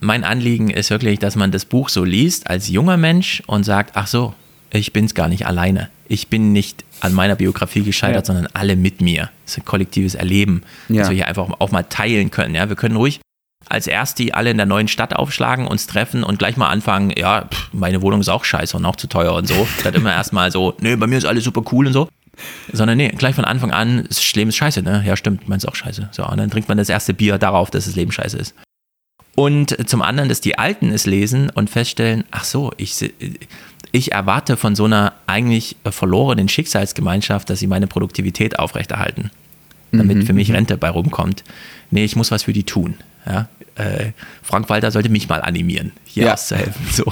Mein Anliegen ist wirklich, dass man das Buch so liest als junger Mensch und sagt, ach so, ich bin es gar nicht alleine. Ich bin nicht an meiner Biografie gescheitert, Ja. sondern alle mit mir. Das ist ein kollektives Erleben, Ja. das wir hier einfach auch mal teilen können. Ja, wir können ruhig als Ersti alle in der neuen Stadt aufschlagen, uns treffen und gleich mal anfangen, ja, pff, meine Wohnung ist auch scheiße und auch zu teuer und so. Statt immer erstmal so, nee, bei mir ist alles super cool und so. Sondern nee, gleich von Anfang an, das Leben ist scheiße, ne? Ja, stimmt, meins ist auch scheiße. So, und dann trinkt man das erste Bier darauf, dass das Leben scheiße ist. Und zum anderen, dass die Alten es lesen und feststellen, ach so, ich, ich erwarte von so einer eigentlich verlorenen Schicksalsgemeinschaft, dass sie meine Produktivität aufrechterhalten, damit für mich Rente bei rumkommt. Nee, ich muss was für die tun. Ja? Äh, Frank Walter sollte mich mal animieren, hier Ja. auszuhelfen. So.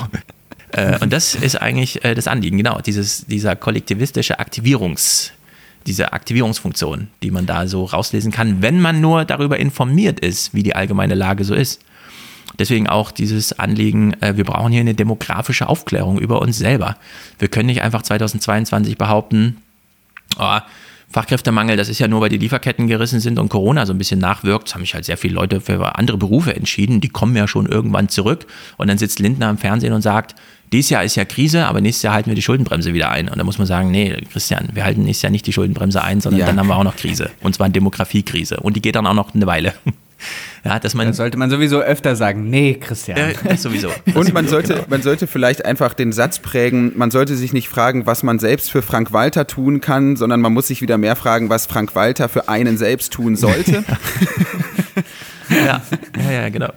Äh, und das ist eigentlich äh, das Anliegen, genau, dieses, dieser kollektivistische Aktivierungs, diese Aktivierungsfunktion, die man da so rauslesen kann, wenn man nur darüber informiert ist, wie die allgemeine Lage so ist. Deswegen auch dieses Anliegen, äh, wir brauchen hier eine demografische Aufklärung über uns selber. Wir können nicht einfach 2022 behaupten, oh, Fachkräftemangel, das ist ja nur, weil die Lieferketten gerissen sind und Corona so ein bisschen nachwirkt. Es haben sich halt sehr viele Leute für andere Berufe entschieden, die kommen ja schon irgendwann zurück. Und dann sitzt Lindner im Fernsehen und sagt, dieses Jahr ist ja Krise, aber nächstes Jahr halten wir die Schuldenbremse wieder ein. Und da muss man sagen, nee, Christian, wir halten nächstes Jahr nicht die Schuldenbremse ein, sondern Ja. dann haben wir auch noch Krise. Und zwar eine Demografiekrise. Und die geht dann auch noch eine Weile. Ja, dass man, Das sollte man sowieso öfter sagen. Nee, Christian. äh, das sowieso. Und man sollte, Genau. man sollte vielleicht einfach den Satz prägen, man sollte sich nicht fragen, was man selbst für Frank Walter tun kann, sondern man muss sich wieder mehr fragen, was Frank Walter für einen selbst tun sollte. Ja, ja, ja, genau.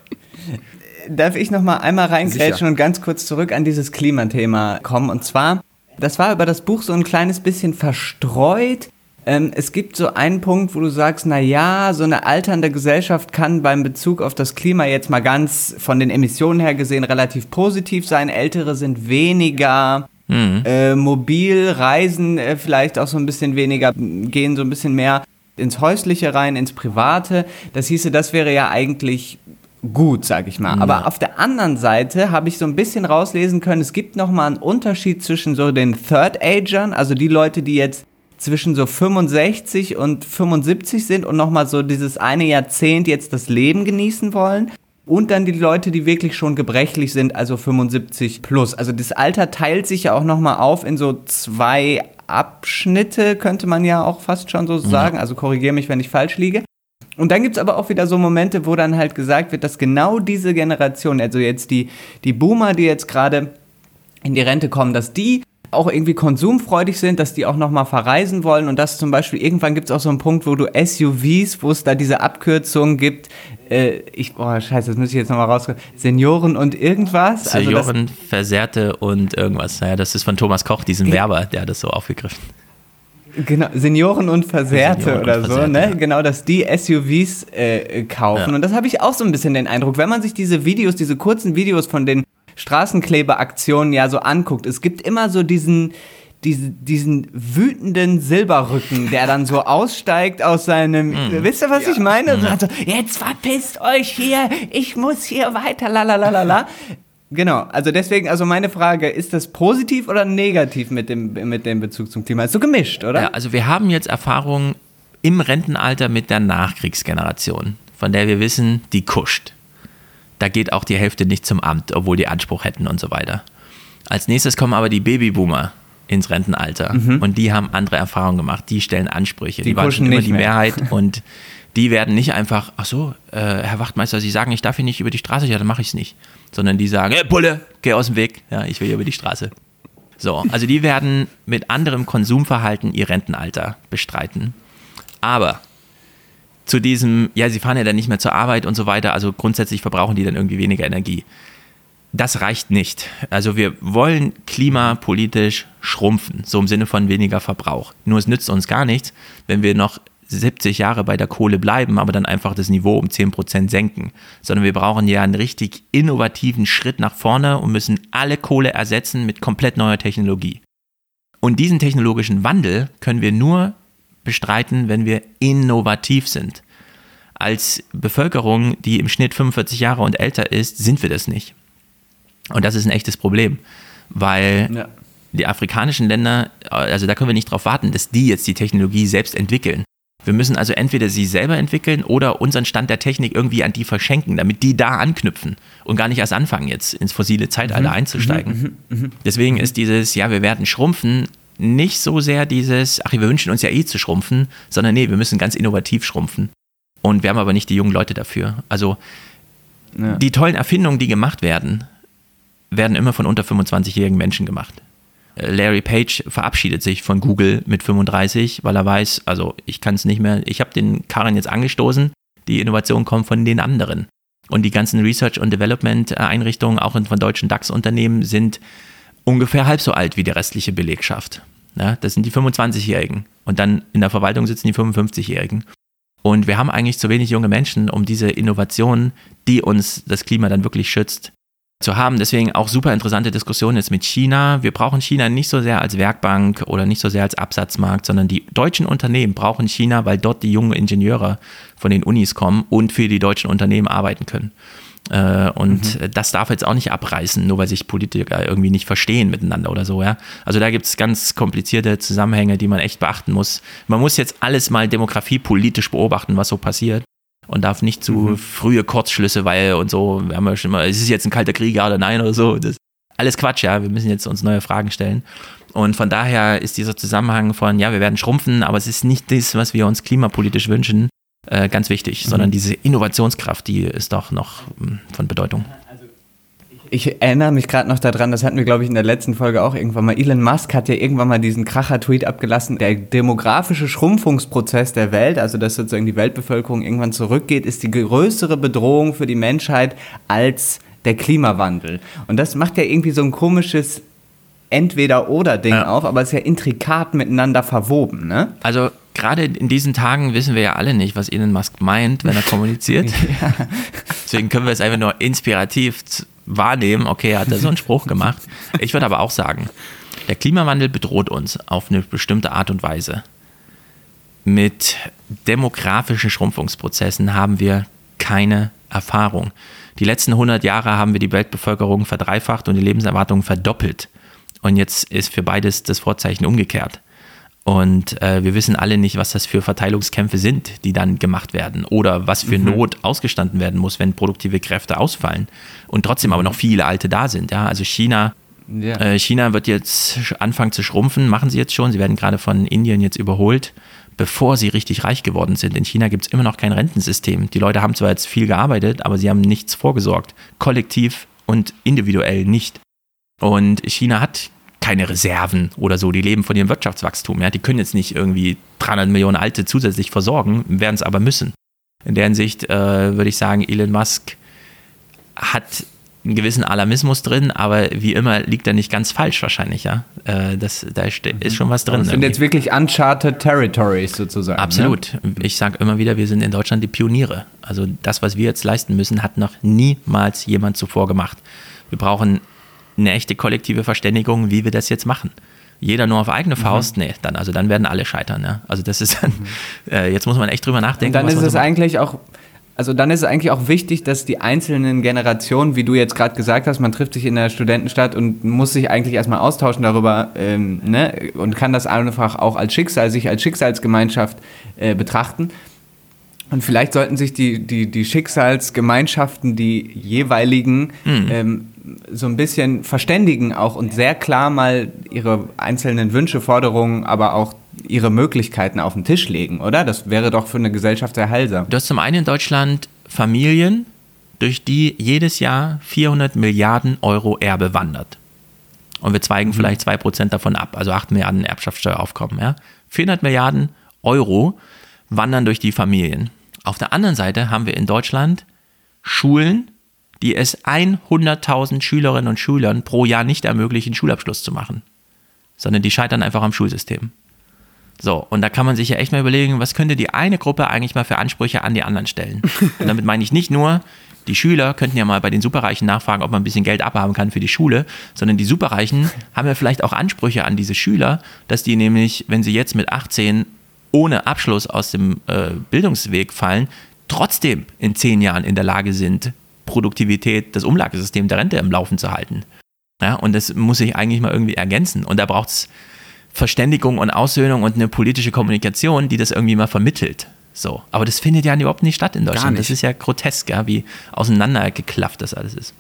Darf ich noch mal einmal reingrätschen und ganz kurz zurück an dieses Klimathema kommen? Und zwar, das war über das Buch so ein kleines bisschen verstreut. Ähm, es gibt so einen Punkt, wo du sagst, na ja, so eine alternde Gesellschaft kann beim Bezug auf das Klima jetzt mal ganz von den Emissionen her gesehen relativ positiv sein. Ältere sind weniger äh, mobil, reisen äh, vielleicht auch so ein bisschen weniger, gehen so ein bisschen mehr ins Häusliche rein, ins Private. Das hieße, das wäre ja eigentlich gut, sag ich mal. Aber auf der anderen Seite habe ich so ein bisschen rauslesen können, es gibt nochmal einen Unterschied zwischen so den Third-Agern, also die Leute, die jetzt zwischen so 65 und 75 sind und nochmal so dieses eine Jahrzehnt jetzt das Leben genießen wollen. Und dann die Leute, die wirklich schon gebrechlich sind, also 75 plus. Also das Alter teilt sich ja auch nochmal auf in so zwei Abschnitte, könnte man ja auch fast schon so sagen. Also korrigiere mich, wenn ich falsch liege. Und dann gibt's aber auch wieder so Momente, wo dann halt gesagt wird, dass genau diese Generation, also jetzt die, die Boomer, die jetzt gerade in die Rente kommen, dass die auch irgendwie konsumfreudig sind, dass die auch nochmal verreisen wollen und dass zum Beispiel irgendwann gibt's auch so einen Punkt, wo du SUVs, wo es da diese Abkürzungen gibt, äh, ich, oh scheiße, das muss ich jetzt nochmal rauskommen, Senioren und irgendwas. Also Senioren, Versehrte und irgendwas. Ja, das ist von Thomas Koch, diesen Werber, der hat das so aufgegriffen. Genau, Senioren und Versehrte Senioren und oder so, Versehrte, ne? ja. Genau, dass die SUVs äh, kaufen. Ja. Und das habe ich auch so ein bisschen den Eindruck, wenn man sich diese Videos, diese kurzen Videos von den Straßenkleberaktionen ja so anguckt, es gibt immer so diesen, diese, diesen wütenden Silberrücken, der dann so aussteigt aus seinem. Mhm. Wisst ihr, was ich meine? So, also, jetzt verpisst euch hier, ich muss hier weiter, la la la la la. Genau, also deswegen, also meine Frage, ist das positiv oder negativ mit dem, mit dem Bezug zum Klima? Ist so gemischt, oder? Ja, also wir haben jetzt Erfahrungen im Rentenalter mit der Nachkriegsgeneration, von der wir wissen, die kuscht. Da geht auch die Hälfte nicht zum Amt, obwohl die Anspruch hätten und so weiter. Als nächstes kommen aber die Babyboomer ins Rentenalter mhm. und die haben andere Erfahrungen gemacht, die stellen Ansprüche, die, die waren schon immer die mehr. Mehrheit und die werden nicht einfach, ach so, äh, Herr Wachtmeister, Sie sagen, ich darf hier nicht über die Straße, ja, dann mache ich es nicht. Sondern die sagen, hey, Bulle, geh aus dem Weg, ja, ich will hier über die Straße. So, also die werden mit anderem Konsumverhalten ihr Rentenalter bestreiten. Aber zu diesem, ja, sie fahren ja dann nicht mehr zur Arbeit und so weiter, also grundsätzlich verbrauchen die dann irgendwie weniger Energie. Das reicht nicht. Also wir wollen klimapolitisch schrumpfen, so im Sinne von weniger Verbrauch. Nur es nützt uns gar nichts, wenn wir noch 70 Jahre bei der Kohle bleiben, aber dann einfach das Niveau um 10% senken, sondern wir brauchen ja einen richtig innovativen Schritt nach vorne und müssen alle Kohle ersetzen mit komplett neuer Technologie. Und diesen technologischen Wandel können wir nur bestreiten, wenn wir innovativ sind. Als Bevölkerung, die im Schnitt 45 Jahre und älter ist, sind wir das nicht. Und das ist ein echtes Problem, weil ja. die afrikanischen Länder, also da können wir nicht darauf warten, dass die jetzt die Technologie selbst entwickeln. Wir müssen also entweder sie selber entwickeln oder unseren Stand der Technik irgendwie an die verschenken, damit die da anknüpfen und gar nicht erst anfangen, jetzt ins fossile Zeitalter mhm. einzusteigen. Mhm. Mhm. Deswegen ist dieses, ja, wir werden schrumpfen, nicht so sehr dieses, ach, wir wünschen uns ja eh zu schrumpfen, sondern nee, wir müssen ganz innovativ schrumpfen. Und wir haben aber nicht die jungen Leute dafür. Also ja. die tollen Erfindungen, die gemacht werden, werden immer von unter 25-jährigen Menschen gemacht. Larry Page verabschiedet sich von Google mit 35, weil er weiß, also ich kann es nicht mehr, ich habe den Karren jetzt angestoßen, die Innovation kommt von den anderen. Und die ganzen Research- und Development-Einrichtungen, auch von deutschen DAX-Unternehmen, sind ungefähr halb so alt wie die restliche Belegschaft. Ja, das sind die 25-Jährigen. Und dann in der Verwaltung sitzen die 55-Jährigen. Und wir haben eigentlich zu wenig junge Menschen, um diese Innovation, die uns das Klima dann wirklich schützt, zu haben. Deswegen auch super interessante Diskussion jetzt mit China. Wir brauchen China nicht so sehr als Werkbank oder nicht so sehr als Absatzmarkt, sondern die deutschen Unternehmen brauchen China, weil dort die jungen Ingenieure von den Unis kommen und für die deutschen Unternehmen arbeiten können. Äh, und mhm. das darf jetzt auch nicht abreißen, nur weil sich Politiker irgendwie nicht verstehen miteinander oder so, ja. Also da gibt es ganz komplizierte Zusammenhänge, die man echt beachten muss. Man muss jetzt alles mal demografiepolitisch beobachten, was so passiert und darf nicht zu mhm. frühe Kurzschlüsse, weil und so, wir haben ja schon mal, ist es jetzt ein kalter Krieg, ja oder nein oder so. Das, alles Quatsch, ja. Wir müssen jetzt uns neue Fragen stellen. Und von daher ist dieser Zusammenhang von, ja, wir werden schrumpfen, aber es ist nicht das, was wir uns klimapolitisch wünschen, äh, ganz wichtig, mhm. sondern diese Innovationskraft, die ist doch noch hm, von Bedeutung. Ich erinnere mich gerade noch daran, das hatten wir, glaube ich, in der letzten Folge auch irgendwann mal. Elon Musk hat ja irgendwann mal diesen Kracher-Tweet abgelassen. Der demografische Schrumpfungsprozess der Welt, also dass sozusagen die Weltbevölkerung irgendwann zurückgeht, ist die größere Bedrohung für die Menschheit als der Klimawandel. Und das macht ja irgendwie so ein komisches Entweder-Oder-Ding ja. auf, aber es ist ja intrikat miteinander verwoben, ne? Also gerade in diesen Tagen wissen wir ja alle nicht, was Elon Musk meint, wenn er kommuniziert. ja. Deswegen können wir es einfach nur inspirativ wahrnehmen, okay, er hat da so einen Spruch gemacht. Ich würde aber auch sagen, der Klimawandel bedroht uns auf eine bestimmte Art und Weise. Mit demografischen Schrumpfungsprozessen haben wir keine Erfahrung. Die letzten 100 Jahre haben wir die Weltbevölkerung verdreifacht und die Lebenserwartung verdoppelt. Und jetzt ist für beides das Vorzeichen umgekehrt. Und äh, wir wissen alle nicht, was das für Verteilungskämpfe sind, die dann gemacht werden oder was für mhm. Not ausgestanden werden muss, wenn produktive Kräfte ausfallen und trotzdem aber noch viele alte da sind. Ja? Also China, ja. äh, China wird jetzt anfangen zu schrumpfen, machen sie jetzt schon. Sie werden gerade von Indien jetzt überholt, bevor sie richtig reich geworden sind. In China gibt es immer noch kein Rentensystem. Die Leute haben zwar jetzt viel gearbeitet, aber sie haben nichts vorgesorgt. Kollektiv und individuell nicht. Und China hat keine Reserven oder so. Die leben von ihrem Wirtschaftswachstum. Ja? Die können jetzt nicht irgendwie 300 Millionen Alte zusätzlich versorgen, werden es aber müssen. In der Hinsicht äh, würde ich sagen, Elon Musk hat einen gewissen Alarmismus drin, aber wie immer liegt er nicht ganz falsch wahrscheinlich, ja. Äh, das, da ist schon was drin. Das sind jetzt wirklich uncharted territories sozusagen. Absolut. Ne? Ich sage immer wieder, wir sind in Deutschland die Pioniere. Also das, was wir jetzt leisten müssen, hat noch niemals jemand zuvor gemacht. Wir brauchen eine echte kollektive Verständigung, wie wir das jetzt machen. Jeder nur auf eigene mhm. Faust, mhm. nee, dann, also dann werden alle scheitern. Ja? Also das ist dann, mhm. äh, jetzt muss man echt drüber nachdenken. Und dann ist es eigentlich auch, Also dann ist es eigentlich auch wichtig, dass die einzelnen Generationen, wie du jetzt gerade gesagt hast, man trifft sich in der Studentenstadt und muss sich eigentlich erstmal austauschen darüber ähm, ne? und kann das einfach auch als Schicksal, sich als Schicksalsgemeinschaft äh, betrachten. Und vielleicht sollten sich die, die, die Schicksalsgemeinschaften, die jeweiligen, mhm. ähm, so ein bisschen verständigen auch und sehr klar mal ihre einzelnen Wünsche, Forderungen, aber auch ihre Möglichkeiten auf den Tisch legen, oder? Das wäre doch für eine Gesellschaft sehr heilsam. Du hast zum einen in Deutschland Familien, durch die jedes Jahr 400 Milliarden Euro Erbe wandert. Und wir zweigen mhm. vielleicht 2% davon ab, also 8 Milliarden Erbschaftssteueraufkommen. Ja? 400 Milliarden Euro wandern durch die Familien. Auf der anderen Seite haben wir in Deutschland Schulen, die es 100.000 Schülerinnen und Schülern pro Jahr nicht ermöglichen, Schulabschluss zu machen, sondern die scheitern einfach am Schulsystem. So, und da kann man sich ja echt mal überlegen, was könnte die eine Gruppe eigentlich mal für Ansprüche an die anderen stellen. Und damit meine ich nicht nur, die Schüler könnten ja mal bei den Superreichen nachfragen, ob man ein bisschen Geld abhaben kann für die Schule, sondern die Superreichen haben ja vielleicht auch Ansprüche an diese Schüler, dass die nämlich, wenn sie jetzt mit 18 ohne Abschluss aus dem äh, Bildungsweg fallen, trotzdem in zehn Jahren in der Lage sind, Produktivität, das Umlagesystem der Rente im Laufen zu halten. Ja, und das muss sich eigentlich mal irgendwie ergänzen. Und da braucht es Verständigung und Aussöhnung und eine politische Kommunikation, die das irgendwie mal vermittelt. So. Aber das findet ja überhaupt nicht statt in Deutschland. Das ist ja grotesk, ja, wie auseinandergeklafft das alles ist.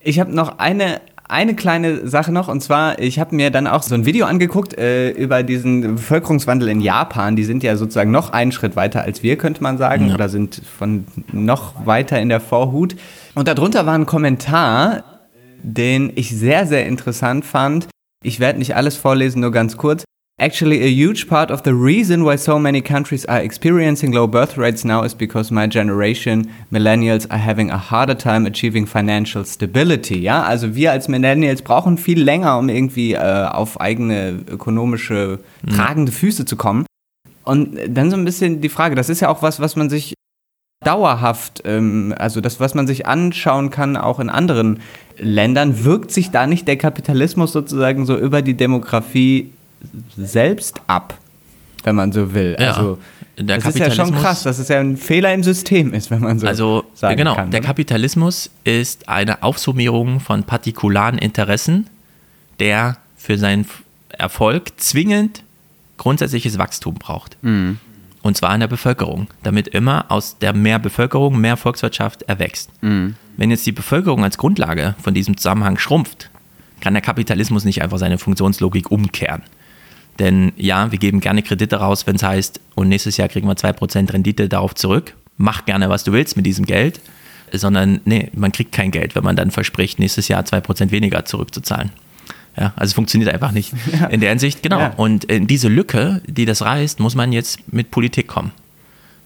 Ich habe noch eine eine kleine Sache noch, und zwar, ich habe mir dann auch so ein Video angeguckt äh, über diesen Bevölkerungswandel in Japan. Die sind ja sozusagen noch einen Schritt weiter als wir, könnte man sagen, ja. oder sind von noch weiter in der Vorhut. Und darunter war ein Kommentar, den ich sehr, sehr interessant fand. Ich werde nicht alles vorlesen, nur ganz kurz. Actually, a huge part of the reason why so many countries are experiencing low birth rates now is because my generation, Millennials, are having a harder time achieving financial stability. Ja, also wir als Millennials brauchen viel länger, um irgendwie äh, auf eigene ökonomische mhm. tragende Füße zu kommen. Und dann so ein bisschen die Frage, das ist ja auch was, was man sich dauerhaft, ähm, also das, was man sich anschauen kann, auch in anderen Ländern, wirkt sich da nicht der Kapitalismus sozusagen so über die Demografie selbst ab, wenn man so will. Ja, also der das ist ja schon krass, dass es ja ein Fehler im System ist, wenn man so also, sagen genau, kann. Der oder? Kapitalismus ist eine Aufsummierung von partikularen Interessen, der für seinen Erfolg zwingend grundsätzliches Wachstum braucht. Mhm. Und zwar in der Bevölkerung, damit immer aus der mehr Bevölkerung mehr Volkswirtschaft erwächst. Mhm. Wenn jetzt die Bevölkerung als Grundlage von diesem Zusammenhang schrumpft, kann der Kapitalismus nicht einfach seine Funktionslogik umkehren. Denn ja, wir geben gerne Kredite raus, wenn es heißt, und nächstes Jahr kriegen wir 2% Rendite darauf zurück. Mach gerne, was du willst mit diesem Geld. Sondern, nee, man kriegt kein Geld, wenn man dann verspricht, nächstes Jahr 2% weniger zurückzuzahlen. Ja, also es funktioniert einfach nicht. Ja. In der Hinsicht, genau. Ja. Und in diese Lücke, die das reißt, muss man jetzt mit Politik kommen.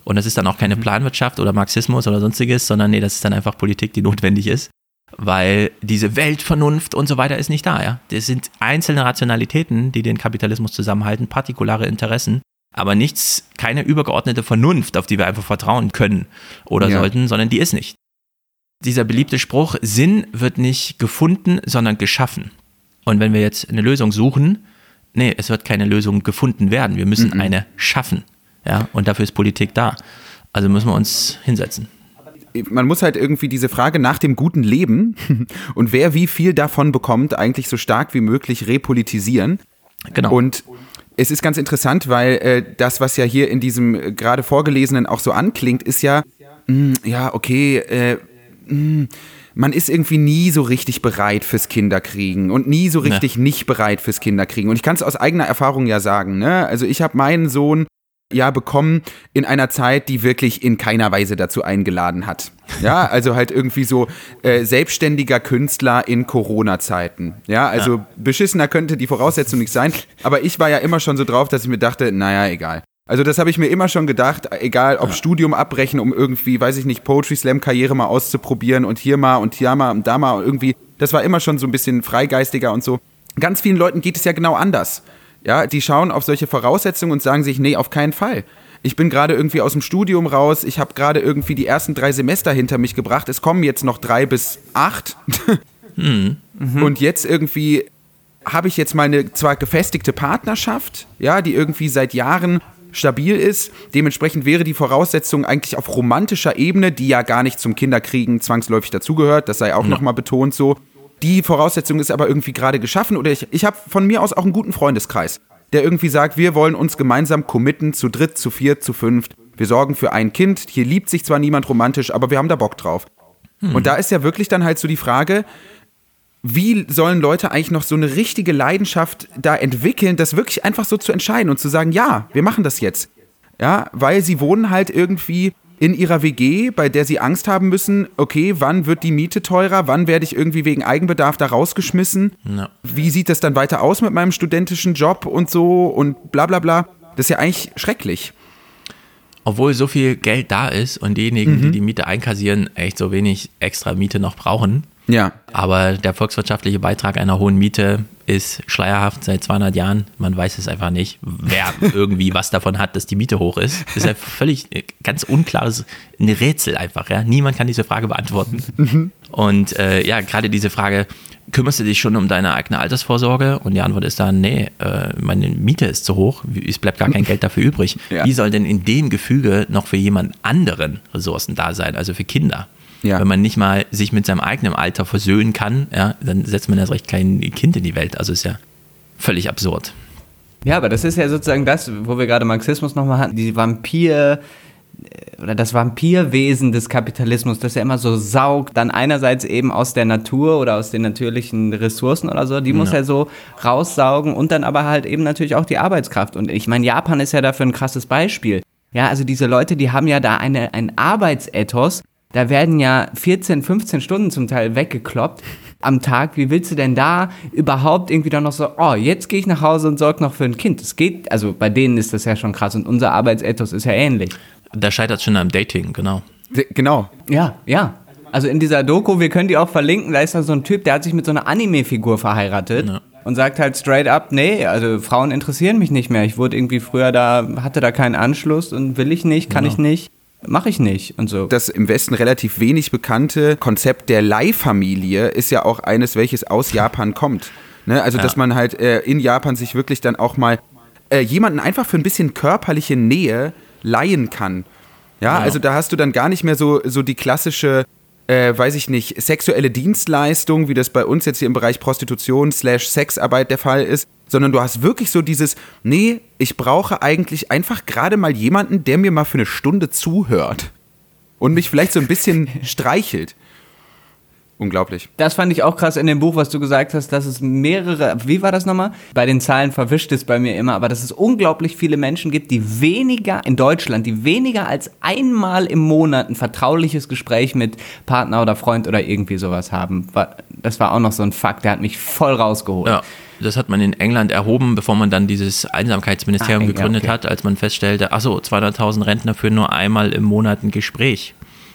Und das ist dann auch keine mhm. Planwirtschaft oder Marxismus oder sonstiges, sondern nee, das ist dann einfach Politik, die notwendig ist weil diese Weltvernunft und so weiter ist nicht da. Ja? Das sind einzelne Rationalitäten, die den Kapitalismus zusammenhalten, partikulare Interessen, aber nichts, keine übergeordnete Vernunft, auf die wir einfach vertrauen können oder ja. sollten, sondern die ist nicht. Dieser beliebte Spruch, Sinn wird nicht gefunden, sondern geschaffen. Und wenn wir jetzt eine Lösung suchen, nee, es wird keine Lösung gefunden werden. Wir müssen mhm. eine schaffen. Ja? Und dafür ist Politik da. Also müssen wir uns hinsetzen man muss halt irgendwie diese Frage nach dem guten Leben und wer wie viel davon bekommt, eigentlich so stark wie möglich repolitisieren. Genau. Und es ist ganz interessant, weil äh, das, was ja hier in diesem äh, gerade vorgelesenen auch so anklingt, ist ja, mh, mm, ja, okay, äh, mh, mm, man ist irgendwie nie so richtig bereit fürs Kinderkriegen und nie so richtig ne. nicht bereit fürs Kinderkriegen. Und ich kann es aus eigener Erfahrung ja sagen, ne? Also ich habe meinen Sohn ja bekommen in einer Zeit, die wirklich in keiner Weise dazu eingeladen hat. Ja, also halt irgendwie so äh, selbstständiger Künstler in Corona-Zeiten. Ja, also ja. beschissener könnte die Voraussetzung nicht sein. Aber ich war ja immer schon so drauf, dass ich mir dachte, naja, egal. Also das habe ich mir immer schon gedacht, egal ob ja. Studium abbrechen, um irgendwie, weiß ich nicht, Poetry Slam Karriere mal auszuprobieren und hier mal und hier mal und da mal und irgendwie, das war immer schon so ein bisschen freigeistiger und so. Ganz vielen Leuten geht es ja genau anders. Ja, die schauen auf solche Voraussetzungen und sagen sich, nee, auf keinen Fall. Ich bin gerade irgendwie aus dem Studium raus, ich habe gerade irgendwie die ersten drei Semester hinter mich gebracht, es kommen jetzt noch drei bis acht. Mhm. Und jetzt irgendwie habe ich jetzt mal eine zwar gefestigte Partnerschaft, ja, die irgendwie seit Jahren stabil ist. Dementsprechend wäre die Voraussetzung eigentlich auf romantischer Ebene, die ja gar nicht zum Kinderkriegen zwangsläufig dazugehört, das sei auch ja. nochmal betont so. Die Voraussetzung ist aber irgendwie gerade geschaffen oder ich, ich habe von mir aus auch einen guten Freundeskreis, der irgendwie sagt, wir wollen uns gemeinsam committen, zu dritt, zu viert, zu fünft. Wir sorgen für ein Kind. Hier liebt sich zwar niemand romantisch, aber wir haben da Bock drauf. Hm. Und da ist ja wirklich dann halt so die Frage, wie sollen Leute eigentlich noch so eine richtige Leidenschaft da entwickeln, das wirklich einfach so zu entscheiden und zu sagen, ja, wir machen das jetzt. Ja, weil sie wohnen halt irgendwie in ihrer WG, bei der sie Angst haben müssen, okay, wann wird die Miete teurer, wann werde ich irgendwie wegen Eigenbedarf da rausgeschmissen, ja. wie sieht das dann weiter aus mit meinem studentischen Job und so und bla bla bla. Das ist ja eigentlich schrecklich. Obwohl so viel Geld da ist und diejenigen, mhm. die die Miete einkassieren, echt so wenig extra Miete noch brauchen, ja. Aber der volkswirtschaftliche Beitrag einer hohen Miete ist schleierhaft seit 200 Jahren. Man weiß es einfach nicht, wer irgendwie was davon hat, dass die Miete hoch ist. Das ist ja völlig äh, ganz unklares ein Rätsel einfach. Ja? Niemand kann diese Frage beantworten. Mhm. Und äh, ja, gerade diese Frage, kümmerst du dich schon um deine eigene Altersvorsorge? Und die Antwort ist dann, nee, äh, meine Miete ist zu hoch, es bleibt gar kein Geld dafür übrig. Ja. Wie soll denn in dem Gefüge noch für jemand anderen Ressourcen da sein, also für Kinder? Ja. Wenn man nicht mal sich mit seinem eigenen Alter versöhnen kann, ja, dann setzt man erst recht kein Kind in die Welt. Also ist ja völlig absurd. Ja, aber das ist ja sozusagen das, wo wir gerade Marxismus nochmal hatten, die Vampir äh, oder das Vampirwesen des Kapitalismus, das ja immer so saugt, dann einerseits eben aus der Natur oder aus den natürlichen Ressourcen oder so, die muss ja. er so raussaugen und dann aber halt eben natürlich auch die Arbeitskraft. Und ich meine, Japan ist ja dafür ein krasses Beispiel. Ja, also diese Leute, die haben ja da eine, ein Arbeitsethos, da werden ja 14, 15 Stunden zum Teil weggekloppt am Tag. Wie willst du denn da überhaupt irgendwie dann noch so, oh, jetzt gehe ich nach Hause und sorge noch für ein Kind? Das geht, also bei denen ist das ja schon krass und unser Arbeitsethos ist ja ähnlich. Da scheitert es schon am Dating, genau. Genau. Ja, ja. Also in dieser Doku, wir können die auch verlinken, da ist da so ein Typ, der hat sich mit so einer Anime-Figur verheiratet. Ja und sagt halt straight up, nee, also Frauen interessieren mich nicht mehr. Ich wurde irgendwie früher da, hatte da keinen Anschluss und will ich nicht, kann genau. ich nicht mache ich nicht und so. Das im Westen relativ wenig bekannte Konzept der Leihfamilie ist ja auch eines, welches aus Japan kommt. Ne? Also, ja. dass man halt äh, in Japan sich wirklich dann auch mal äh, jemanden einfach für ein bisschen körperliche Nähe leihen kann. Ja, ja, also da hast du dann gar nicht mehr so, so die klassische äh, weiß ich nicht, sexuelle Dienstleistung, wie das bei uns jetzt hier im Bereich Prostitution slash Sexarbeit der Fall ist, sondern du hast wirklich so dieses, nee, ich brauche eigentlich einfach gerade mal jemanden, der mir mal für eine Stunde zuhört und mich vielleicht so ein bisschen streichelt. Unglaublich. Das fand ich auch krass in dem Buch, was du gesagt hast, dass es mehrere, wie war das nochmal? Bei den Zahlen verwischt es bei mir immer, aber dass es unglaublich viele Menschen gibt, die weniger, in Deutschland, die weniger als einmal im Monat ein vertrauliches Gespräch mit Partner oder Freund oder irgendwie sowas haben. Das war auch noch so ein Fakt, der hat mich voll rausgeholt. Ja. Das hat man in England erhoben, bevor man dann dieses Einsamkeitsministerium ah, gegründet ja, okay. hat, als man feststellte, achso, 200.000 Rentner führen nur einmal im Monat ein Gespräch.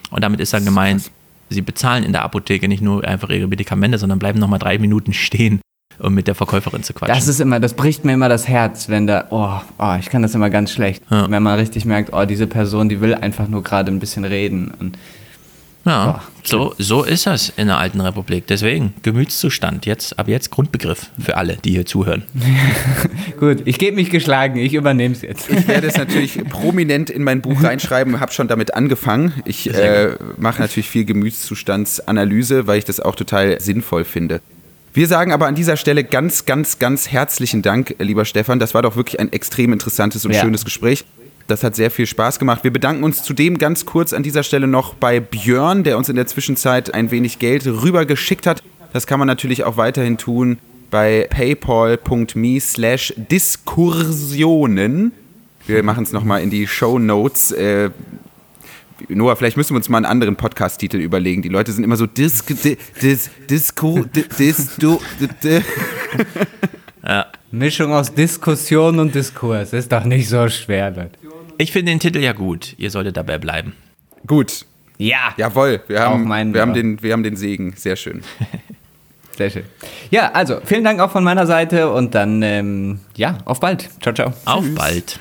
Und damit ist dann gemeint, sie bezahlen in der Apotheke nicht nur einfach ihre Medikamente, sondern bleiben nochmal drei Minuten stehen, um mit der Verkäuferin zu quatschen. Das ist immer, das bricht mir immer das Herz, wenn da, oh, oh ich kann das immer ganz schlecht, ja. wenn man richtig merkt, oh, diese Person, die will einfach nur gerade ein bisschen reden und ja, so, so ist das in der alten Republik. Deswegen, Gemütszustand, jetzt, ab jetzt Grundbegriff für alle, die hier zuhören. Gut, ich gebe mich geschlagen, ich übernehme es jetzt. Ich werde es natürlich prominent in mein Buch reinschreiben, habe schon damit angefangen. Ich äh, mache natürlich viel Gemütszustandsanalyse, weil ich das auch total sinnvoll finde. Wir sagen aber an dieser Stelle ganz, ganz, ganz herzlichen Dank, lieber Stefan. Das war doch wirklich ein extrem interessantes und ja. schönes Gespräch. Das hat sehr viel Spaß gemacht. Wir bedanken uns zudem ganz kurz an dieser Stelle noch bei Björn, der uns in der Zwischenzeit ein wenig Geld rübergeschickt hat. Das kann man natürlich auch weiterhin tun bei paypal.me slash Diskursionen. Wir machen es nochmal in die Show Notes. Äh, Noah, vielleicht müssen wir uns mal einen anderen Podcast-Titel überlegen. Die Leute sind immer so Dis, Dis, Dis, Disco, Dis, du, ja. Mischung aus Diskussion und Diskurs. Ist doch nicht so schwer, Leute. Ich finde den Titel ja gut. Ihr solltet dabei bleiben. Gut. Ja. Jawohl. Wir haben, wir haben, den, wir haben den Segen. Sehr schön. Sehr schön. Ja, also vielen Dank auch von meiner Seite und dann, ähm, ja, auf bald. Ciao, ciao. Auf Tschüss. bald.